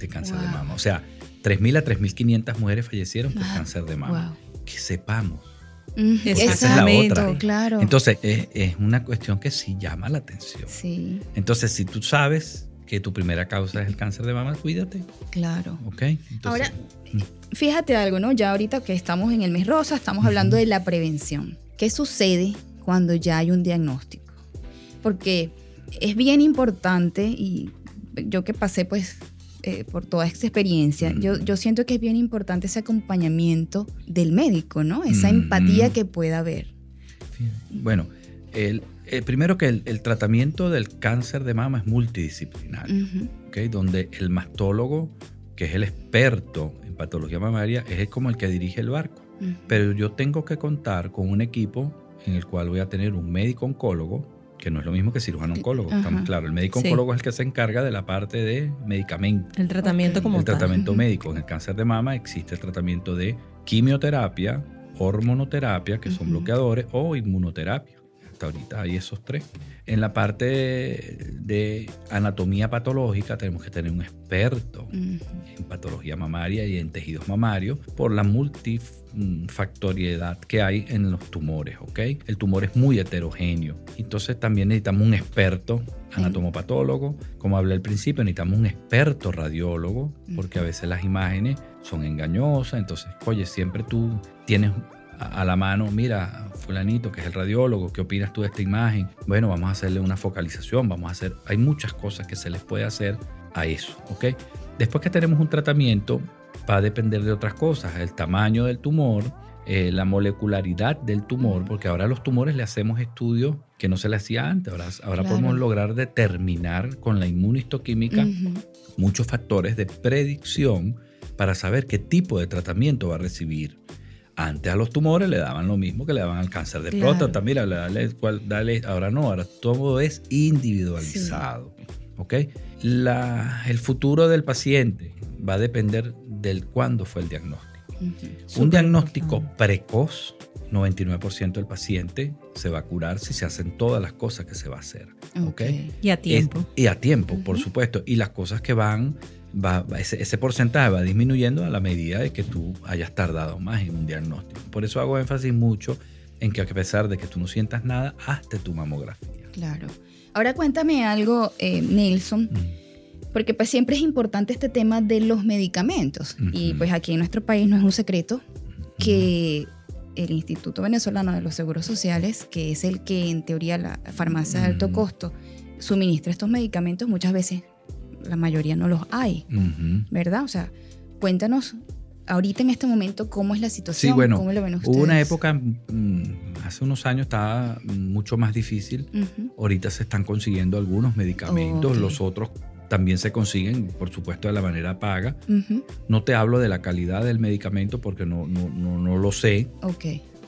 D: de cáncer de mama. O sea, 3.000 a 3.500 mujeres fallecieron por
A: Wow.
D: cáncer de mama.
A: Wow.
D: Que sepamos.
B: Esa es la
D: otra.
A: claro.
D: Entonces, es, es una cuestión que sí llama la atención.
A: sí,
D: Entonces, si tú sabes que tu primera causa es el cáncer de mama, cuídate.
A: claro.
D: ¿Ok? Entonces,
A: Ahora, fíjate algo, ¿no? Ya ahorita que estamos en el mes rosa, estamos hablando de la prevención. ¿Qué sucede cuando ya hay un diagnóstico? Porque es bien importante y yo que pasé pues eh, por toda esta experiencia,
D: Mm.
A: yo, yo siento que es bien importante ese acompañamiento del médico, ¿no? Esa
D: Mm.
A: empatía que pueda haber.
D: Bueno, el, el primero que el, el tratamiento del cáncer de mama es multidisciplinario,
A: Ujú.
D: ¿ok? donde el mastólogo, que es el experto en patología mamaria, es como el que dirige el barco. Pero yo tengo que contar con un equipo en el cual voy a tener un médico oncólogo, que no es lo mismo que cirujano oncólogo,
A: Ajá.
D: estamos claros. El médico
B: Sí.
D: oncólogo es el que se encarga de la parte de medicamentos.
B: El tratamiento como
D: el
B: tal.
D: tratamiento médico. En el cáncer de mama existe el tratamiento de quimioterapia, hormonoterapia, que son bloqueadores, o inmunoterapia. Hasta ahorita hay esos tres. En la parte de anatomía patológica tenemos que tener un experto en patología mamaria y en tejidos mamarios por la multifactoriedad que hay en los tumores, ¿ok? El tumor es muy heterogéneo. Entonces también necesitamos un experto anatomopatólogo. Como hablé al principio, necesitamos un experto radiólogo porque a veces las imágenes son engañosas. Entonces, oye, siempre tú tienes a la mano, mira, fulanito, que es el radiólogo, ¿qué opinas tú de esta imagen? Bueno, vamos a hacerle una focalización, vamos a hacer, hay muchas cosas que se les puede hacer a eso, ¿ok? Después que tenemos un tratamiento, va a depender de otras cosas, el tamaño del tumor, eh, la molecularidad del tumor, porque ahora a los tumores le hacemos estudios que no se le hacía antes, ahora, ahora
A: Claro.
D: podemos lograr determinar con la inmunistoquímica muchos factores de predicción para saber qué tipo de tratamiento va a recibir. Antes a los tumores le daban lo mismo que le daban al cáncer de
A: Claro.
D: próstata. Mira, dale, dale- ahora no, ahora todo es individualizado. ¿ok? La- el futuro del paciente va a depender del cuándo fue el diagnóstico. Un diagnóstico
B: importante.
D: precoz, 99% del paciente se va a curar si se hacen todas las cosas que se va a hacer. ¿ok?
B: Y a tiempo.
D: Es- y a tiempo, por supuesto. Y las cosas que van, va, va- ese, ese porcentaje va disminuyendo a la medida de que tú hayas tardado más en un diagnóstico. Por eso hago énfasis mucho en que a pesar de que tú no sientas nada, hazte tu mamografía.
A: Claro. Ahora cuéntame algo, eh, Nelson,
D: Mm.
A: porque pues siempre es importante este tema de los medicamentos. Y pues aquí en nuestro país no es un secreto que el Instituto Venezolano de los Seguros Sociales, que es el que en teoría la farmacia de alto costo suministra estos medicamentos, muchas veces la mayoría no los hay. ¿verdad? O sea, cuéntanos ahorita en este momento cómo es la situación,
D: Sí, bueno,
A: cómo lo ven ustedes.
D: Hubo una época, mm, hace unos años estaba mucho más difícil. Ahorita se están consiguiendo algunos medicamentos, los otros también se consiguen, por supuesto, de la manera paga. No te hablo de la calidad del medicamento porque no, no, no, no lo sé,
A: Ok,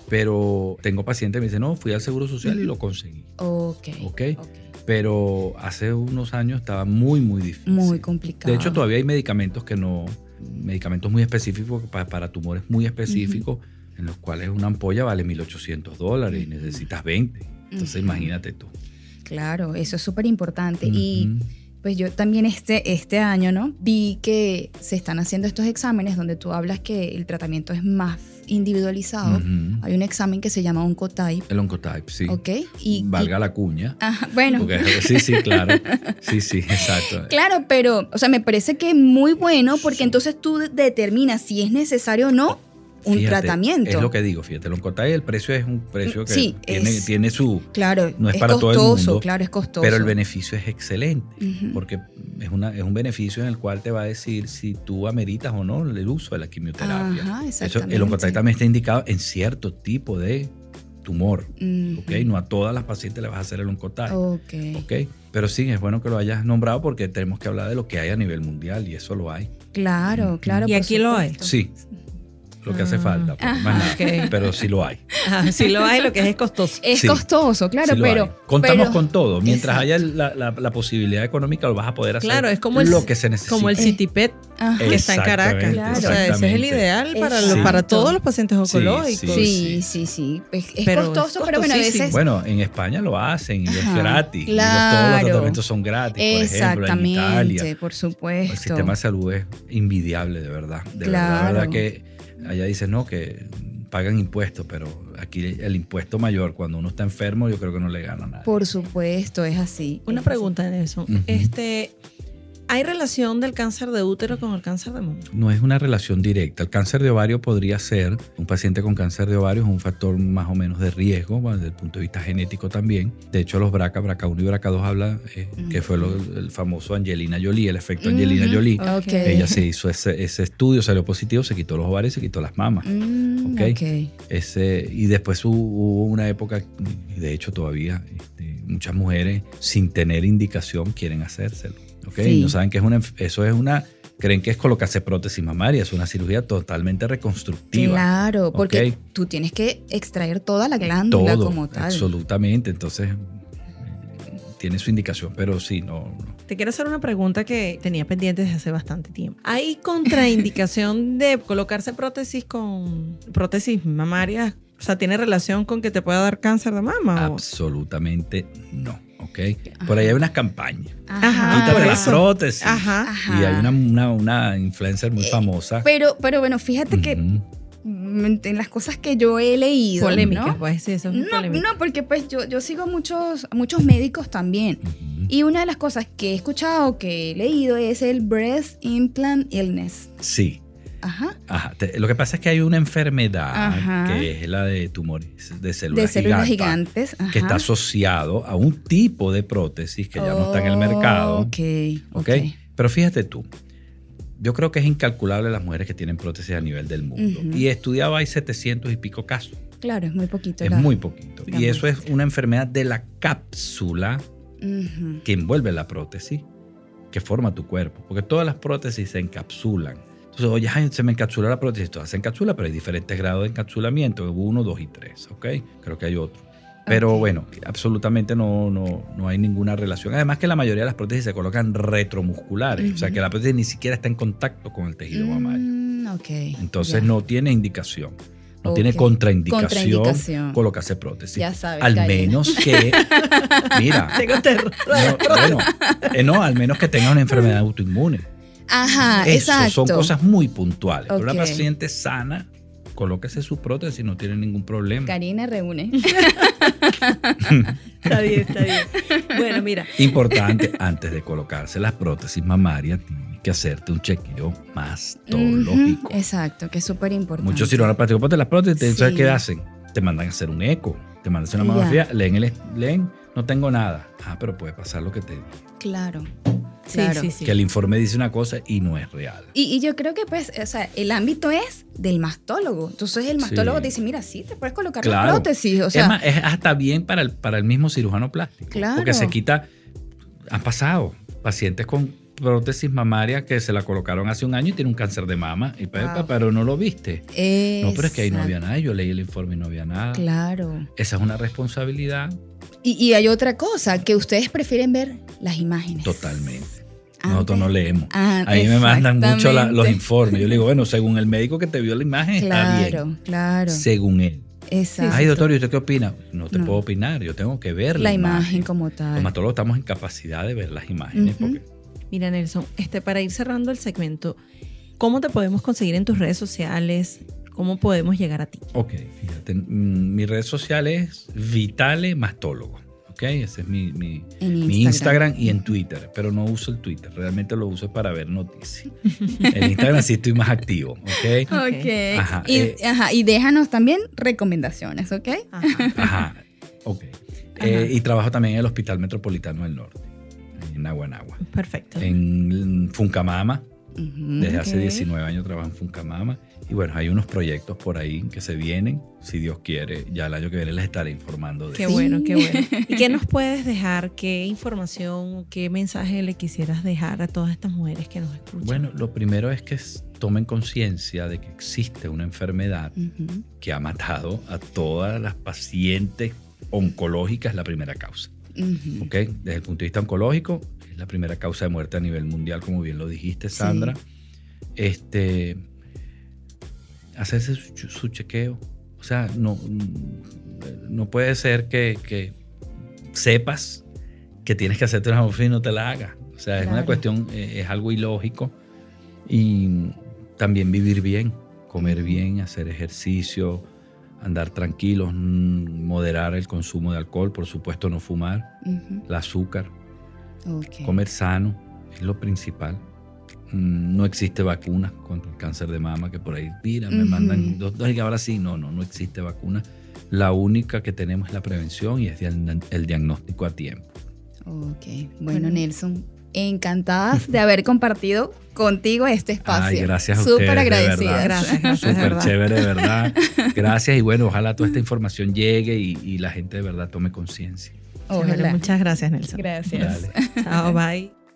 D: pero tengo pacientes que me dicen, no, fui al Seguro Social y lo conseguí.
A: ok.
D: Ok. Pero hace unos años estaba muy, muy difícil.
A: Muy complicado.
D: De hecho, todavía hay medicamentos que no, medicamentos muy específicos pa- para, tumores muy específicos, en los cuales una ampolla vale 1.800 dólares y necesitas 20. Entonces, imagínate tú.
A: Claro, eso es súper importante. Y pues yo también este, este año, ¿no? Vi que se están haciendo estos exámenes donde tú hablas que el tratamiento es más individualizado. Hay un examen que se llama Oncotype,
D: El Oncotype, sí.
A: ¿ok? Y,
D: Valga
A: y-
D: la cuña.
A: Ajá, bueno,
D: Porque- sí, sí, claro. Sí, sí, [laughs] exacto.
A: claro, pero, o sea, me parece que es muy bueno porque entonces tú de- determinas si es necesario o no un
D: Fíjate,
A: tratamiento.
D: Es lo que digo, fíjate, el Oncotype, el precio es un precio que
A: Sí,
D: tiene,
A: es-
D: tiene su...
A: Claro,
D: no es
A: es,
D: para todo
A: costoso,
D: el mundo,
A: claro, es costoso.
D: Pero el beneficio es excelente, porque es, una, es un beneficio en el cual te va a decir si tú ameritas o no el uso de la quimioterapia.
A: Ajá,
D: Eso, el Oncotype también está indicado en cierto tipo de tumor. ¿ok? No a todas las pacientes le vas a hacer el Oncotype.
A: Ok.
D: ¿ok? Pero sí, es bueno que lo hayas nombrado porque tenemos que hablar de lo que hay a nivel mundial y eso lo hay.
A: Claro, claro.
B: ¿Y
A: por
B: aquí lo hay?
D: Sí, lo que hace
B: Ah.
D: falta, pues, más
A: Ajá.
D: nada. Pero sí lo hay.
B: Ajá, [laughs] sí lo hay, lo que es es costoso.
A: Es
D: Sí.
A: costoso, claro,
D: Sí
A: pero.
D: hay. Contamos
A: pero-
D: con todo. Mientras
A: Exacto.
D: haya la, la- la posibilidad económica, lo vas a poder hacer
B: Claro, es como el,
D: lo que se necesita.
B: como el CityPet
A: Ajá.
B: que está en Caracas.
D: Exactamente,
B: O sea, ese es el
D: exactamente.
B: ideal para, lo- para todos los pacientes oncológicos.
D: sí.
A: Sí, sí, sí. Es, es
B: Pero es
A: costoso, pero bueno, a veces.
D: Bueno, en España lo hacen y es gratis. Y los- todos
A: claro.
D: los tratamientos son gratis. Por ejemplo, en
A: Exactamente,
D: Italia.
A: por
D: El
A: supuesto.
D: sistema de salud es invidiable, de verdad. De verdad,
A: Claro.
D: de verdad que allá dicen, no, que pagan impuestos, pero aquí el impuesto mayor, cuando uno está enfermo, yo creo que no le gana nada.
A: Por supueto, es así.
B: Una
A: es
B: pregunta, Nelson.
D: Ujú.
B: Este, ¿Hay relación del cáncer de útero con el cáncer de mama?
D: No es una relación directa. El cáncer de ovario podría ser, un paciente con cáncer de ovario es un factor más o menos de riesgo bueno, desde el punto de vista genético también. De hecho, los BRCA, BRCA1 y BRCA2 habla, eh, que fue lo- el famoso Angelina Jolie, el efecto Angelina
A: Ujú.
D: Jolie.
A: Ok.
D: Ella se hizo ese, ese estudio, salió positivo, se quitó los ovarios, se quitó las mamas.
A: Mm,
D: Ok.
A: ok.
D: Ese, y después hubo, hubo una época, y de hecho todavía, este, muchas mujeres sin tener indicación quieren hacérselo. ¿Ok?
A: Sí.
D: No saben que es una, eso es una, creen que es colocarse prótesis mamaria, es una cirugía totalmente reconstructiva.
A: Claro, porque tú tienes que extraer toda la glándula
D: Todo,
A: como tal.
D: absolutamente. Entonces, tiene su indicación, pero sí, no, no.
B: Te quiero hacer una pregunta que tenía pendiente desde hace bastante tiempo. ¿Hay contraindicación de colocarse prótesis con prótesis mamarias? O sea, ¿tiene relación con que te pueda dar cáncer de mama? o-
D: Absolutamente no. ¿Ok? Por ahí hay unas campañas.
B: Ajá,
D: Quítate
B: por
D: la
B: eso.
D: prótesis.
B: Ajá.
A: Ajá.
D: Y hay una, una, una influencer muy famosa.
A: Pero, pero bueno, fíjate que mm, en las cosas que yo he leído.
B: Polémicas,
A: ¿no?
B: pues sí, eso es
A: No,
B: polémica.
A: no, porque pues yo, yo sigo muchos, muchos médicos también. Y una de las cosas que he escuchado, que he leído, es el breast implant illness.
D: Sí.
A: Ajá.
D: Ajá. Te- Lo que pasa es que hay una enfermedad
A: Ajá.
D: que es la de tumores de células,
A: De células
D: gigantes,
A: gigantes.
D: que está asociado a un tipo de prótesis que ya no está en el mercado.
A: Ok,
D: ¿ok?
A: ok.
D: Pero fíjate tú, yo creo que es incalculable las mujeres que tienen prótesis a nivel del mundo. Y he estudiado hay 700 y pico casos.
A: Claro, es muy poquito.
D: Es
A: la-
D: muy poquito. Y eso es una enfermedad de la cápsula que envuelve la prótesis, que forma tu cuerpo. Porque todas las prótesis se encapsulan. Entonces, oye, se me encapsula la prótesis. Todas se encapsula, pero hay diferentes grados de encapsulamiento. Uno, dos y tres, ¿ok? Creo que hay otro. Pero bueno, absolutamente no, no, no hay ninguna relación. Además que la mayoría de las prótesis se colocan retromusculares. O sea, que la prótesis ni siquiera está en contacto con el tejido mamario.
A: Mm, ok.
D: Entonces
A: ya.
D: no tiene indicación. No tiene contraindicación,
A: Contraindicación.
D: colocarse prótesis.
A: Ya sabes,
D: Al
A: Karina.
D: menos que, [laughs] mira,
B: Tengo terror.
D: no, bueno, eh, no, al menos que tenga una enfermedad autoinmune.
A: Ajá,
D: Eso
A: exacto.
D: son cosas muy puntuales. Pero una paciente sana, colóquese su prótesis, no tiene ningún problema.
A: Karina reúne. [laughs]
B: Está bien, está bien. Bueno, mira,
D: Importante, antes de colocarse las prótesis mamarias, tienes que hacerte un chequeo mastológico.
A: Ujú, Exacto, que es súper importante.
D: Muchos cirujanos plásticos, ponte las prótesis, ¿sabes
A: Sí.
D: qué hacen? Te mandan a hacer un eco, te mandan a hacer una mamografía, leen, el, leen, no tengo nada. Ah, pero puede pasar lo que te
A: Claro.
B: Sí,
A: claro.
B: sí, sí.
D: que el informe dice una cosa y no es real.
A: Y, y yo creo que, pues, o sea, el ámbito es del mastólogo. Entonces, el mastólogo te dice, mira, sí, te puedes colocar la
D: Claro.
A: prótesis. O sea,
D: es, más, es hasta bien para el, para el mismo cirujano plástico.
A: Claro.
D: Porque se quita. Han pasado pacientes con prótesis mamaria que se la colocaron hace un año y tiene un cáncer de mama. Y
A: Wow.
D: pero no lo viste. No, pero es que ahí no había
A: exacto.
D: nada. Yo leí el informe y no había nada.
A: Claro.
D: Esa es una responsabilidad
A: Y, y hay otra cosa, que ustedes prefieren ver las imágenes.
D: totalmente. Nosotros
A: Antes-
D: no leemos.
A: Ah,
D: A mí me mandan mucho la- los informes. Yo le digo, bueno, según el médico que te vio la imagen, está bien.
A: Claro, claro.
D: Según él.
A: Exacto.
D: Ay, doctor, ¿y usted qué opina? No te
A: No.
D: puedo opinar. Yo tengo que ver
A: la imagen como tal.
D: Los hematólogos estamos en capacidad de ver las imágenes. Porque
B: Mira, Nelson, este, para ir cerrando el segmento, ¿cómo te podemos conseguir en tus redes sociales? ¿Cómo podemos llegar a ti?
D: Ok, fíjate, mm, mi red social es Vitale Mastólogo. Ok, ese es mi, mi-
A: Instagram.
D: Instagram y en Twitter, pero no uso el Twitter, realmente lo uso para ver noticias. [laughs] en Instagram sí estoy más activo, ok.
A: Ok.
D: Ajá,
A: y,
D: eh.
A: ajá, y déjanos también recomendaciones, ¿ok?
B: Ajá.
D: Ajá, ok. Eh, y trabajo también en el Hospital Metropolitano del Norte, en Aguanagua.
B: Perfecto.
D: En Funcamama, desde hace
A: ok.
D: 19 años trabajo en Funcamama. Y bueno, hay unos proyectos por ahí que se vienen. Si Dios quiere, ya el año que viene les estaré informando de
B: Qué
D: eso.
B: bueno, qué bueno. ¿Y qué nos puedes dejar? ¿Qué información, qué mensaje le quisieras dejar a todas estas mujeres que nos escuchan?
D: Bueno, lo primero es que tomen conciencia de que existe una enfermedad que ha matado a todas las pacientes oncológicas, la primera causa.
A: Ujú.
D: ¿ok? Desde el punto de vista oncológico, es la primera causa de muerte a nivel mundial, como bien lo dijiste, Sandra. Este, hacerse su, su chequeo. O sea, no, no puede ser que, que sepas que tienes que hacerte una mamografía y no te la hagas. O sea, es una cuestión, eh, es algo ilógico. Y también vivir bien, comer bien, hacer ejercicio, andar tranquilos, moderar el consumo de alcohol, por supuesto no fumar, el azúcar, comer sano. es lo principal. Mm, No existe vacuna contra el cáncer de mama, que por ahí, mira, me
A: Ujú.
D: mandan, doctor, y ahora sí, no, no, no existe vacuna. La única que tenemos es la prevención y es el, el diagnóstico a tiempo.
A: Ok, bueno Nelson, encantadas de haber compartido contigo este espacio.
D: Ay, gracias a
A: Súper
D: ustedes, de
A: agradecidas.
D: verdad.
B: Gracias,
D: Súper chévere, de verdad. [laughs] Gracias y bueno, ojalá toda esta información llegue y, y la gente de verdad tome conciencia.
A: Ojalá.
B: Muchas gracias, Nelson.
A: Gracias.
D: Dale.
B: Chao, bye.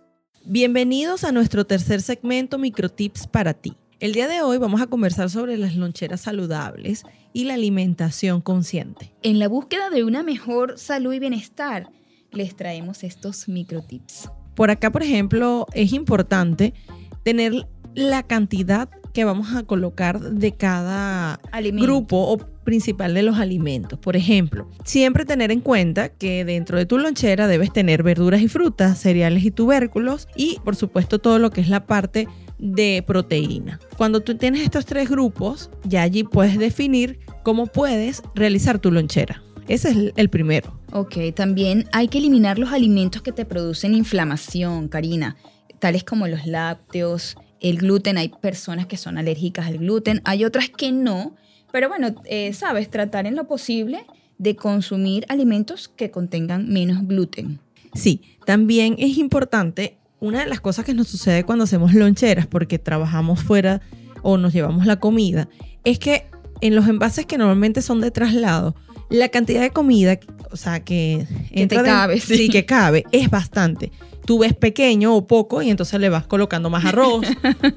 B: Bienvenidos a nuestro tercer segmento Microtips para ti. El día de hoy vamos a conversar sobre las loncheras saludables y la alimentación consciente.
A: En la búsqueda de una mejor salud y bienestar, les traemos estos microtips.
B: Por acá, por ejemplo, es importante tener la cantidad que vamos a colocar de cada
A: Alimento.
B: grupo o principal de los alimentos. Por ejemplo, siempre tener en cuenta que dentro de tu lonchera debes tener verduras y frutas, cereales y tubérculos y por supuesto todo lo que es la parte de proteína. Cuando tú tienes estos tres grupos, ya allí puedes definir cómo puedes realizar tu lonchera. Ese es el- primero.
A: Ok, también hay que eliminar los alimentos que te producen inflamación, Karina, tales como los lácteos, el gluten. Hay personas que son alérgicas al gluten, hay otras que no, pero bueno, eh, sabes, tratar en lo posible de consumir alimentos que contengan menos gluten.
B: Sí, también es importante, una de las cosas que nos sucede cuando hacemos loncheras, porque trabajamos fuera o nos llevamos la comida, es que en los envases que normalmente son de traslado, la cantidad de comida, o sea, que, entra
A: te
B: den-
A: cabe, sí.
B: sí, que cabe, es bastante. Tú ves pequeño o poco y entonces le vas colocando más arroz.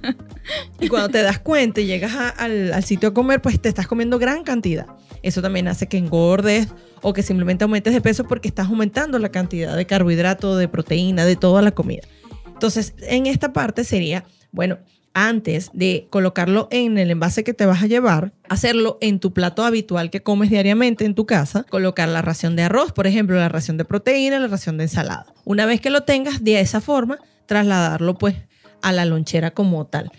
B: [laughs] y cuando te das cuenta y llegas a- al, al sitio a comer, pues te estás comiendo gran cantidad. Eso también hace que engordes o que simplemente aumentes de peso porque estás aumentando la cantidad de carbohidrato, de proteína, de toda la comida. Entonces, en esta parte sería, bueno, antes de colocarlo en el envase que te vas a llevar, hacerlo en tu plato habitual que comes diariamente en tu casa, colocar la ración de arroz, por ejemplo, la ración de proteína, la ración de ensalada. Una vez que lo tengas de esa forma, trasladarlo pues a la lonchera como tal.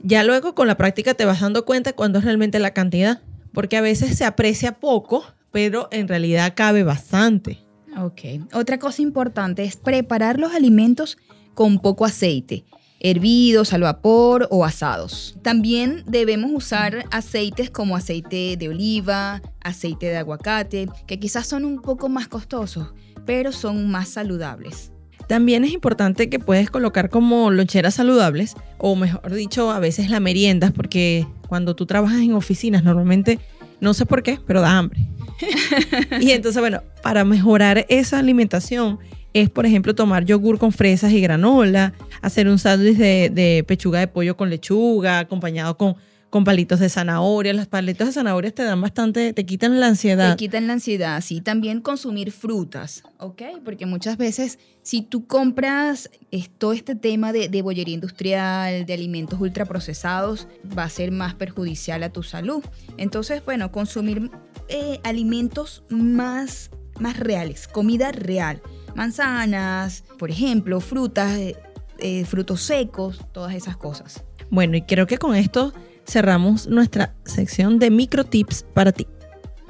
B: Ya luego con la práctica te vas dando cuenta cuándo es realmente la cantidad, porque a veces se aprecia poco, pero en realidad cabe bastante.
A: Ok. Otra cosa importante es preparar los alimentos con poco aceite, hervidos al vapor o asados. También debemos usar aceites como aceite de oliva, aceite de aguacate, que quizás son un poco más costosos, pero son más saludables.
B: También es importante que puedes colocar como loncheras saludables, o mejor dicho, a veces la meriendas, porque cuando tú trabajas en oficinas normalmente, no sé por qué, pero da hambre. [laughs] y entonces, bueno, para mejorar esa alimentación es, por ejemplo, tomar yogur con fresas y granola, hacer un sándwich de, de pechuga de pollo con lechuga, acompañado con, con palitos de zanahoria. Los palitos de zanahoria te dan bastante, te quitan la ansiedad.
A: Te quitan la ansiedad, sí. También consumir frutas, ¿ok? Porque muchas veces si tú compras todo este tema de, de bollería industrial, de alimentos ultraprocesados, va a ser más perjudicial a tu salud. Entonces, bueno, consumir eh, alimentos más, más reales, comida real. Manzanas, por ejemplo, frutas, eh, eh, frutos secos, todas esas cosas.
B: Bueno, y creo que con esto cerramos nuestra sección de microtips para ti.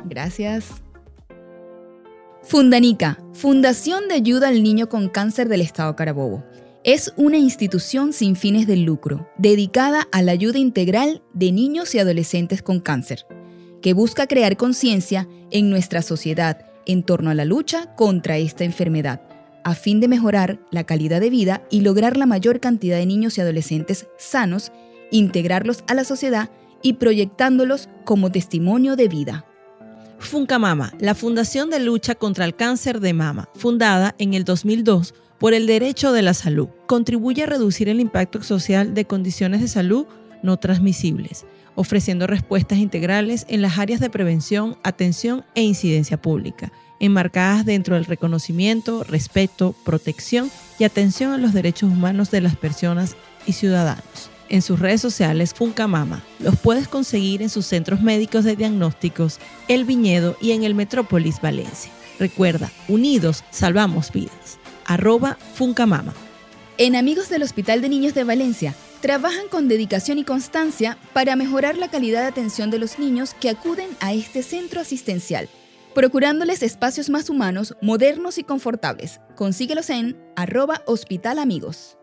A: Gracias. Fundanica, Fundación de Ayuda al Niño con Cáncer del Estado Carabobo. Es una institución sin fines de lucro, dedicada a la ayuda integral de niños y adolescentes con cáncer, que busca crear conciencia en nuestra sociedad en torno a la lucha contra esta enfermedad, a fin de mejorar la calidad de vida y lograr la mayor cantidad de niños y adolescentes sanos, integrarlos a la sociedad y proyectándolos como testimonio de vida.
B: Funcamama, la Fundación de Lucha contra el Cáncer de Mama, fundada en el 2002 por el derecho de la salud, contribuye a reducir el impacto social de condiciones de salud no transmisibles, ofreciendo respuestas integrales en las áreas de prevención, atención e incidencia pública, enmarcadas dentro del reconocimiento, respeto, protección y atención a los derechos humanos de las personas y ciudadanos. En sus redes sociales Funcamama los puedes conseguir en sus centros médicos de diagnósticos, El Viñedo y en el Metrópolis Valencia. Recuerda, unidos salvamos vidas. Arroba Funcamama.
A: En Amigos del Hospital de Niños de Valencia, trabajan con dedicación y constancia para mejorar la calidad de atención de los niños que acuden a este centro asistencial, procurándoles espacios más humanos, modernos y confortables. Consíguelos en arroba Hospital Amigos.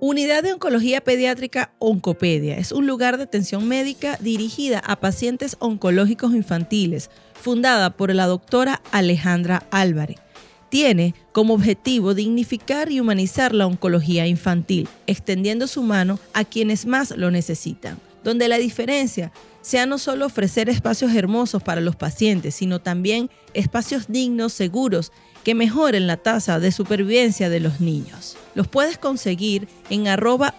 B: Unidad de Oncología Pediátrica Oncopedia es un lugar de atención médica dirigida a pacientes oncológicos infantiles, fundada por la doctora Alejandra Álvarez. Tiene como objetivo dignificar y humanizar la oncología infantil, extendiendo su mano a quienes más lo necesitan, donde la diferencia sea no solo ofrecer espacios hermosos para los pacientes, sino también espacios dignos, seguros, que mejoren la tasa de supervivencia de los niños. Los puedes conseguir en arroba.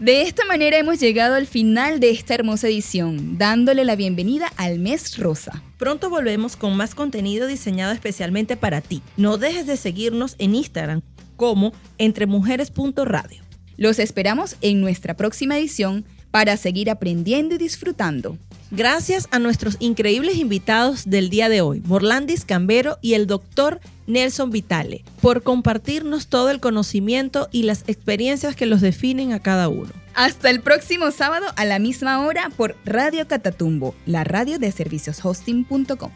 A: De esta manera hemos llegado al final de esta hermosa edición, dándole la bienvenida al mes rosa.
B: Pronto volvemos con más contenido diseñado especialmente para ti. No dejes de seguirnos en Instagram como entremujeres.radio.
A: Los esperamos en nuestra próxima edición para seguir aprendiendo y disfrutando.
B: Gracias a nuestros increíbles invitados del día de hoy, Morlandis Cambero y el doctor Nelson Vitale, por compartirnos todo el conocimiento y las experiencias que los definen a cada uno.
A: Hasta el próximo sábado a la misma hora por Radio Catatumbo, la radio de servicioshosting.com.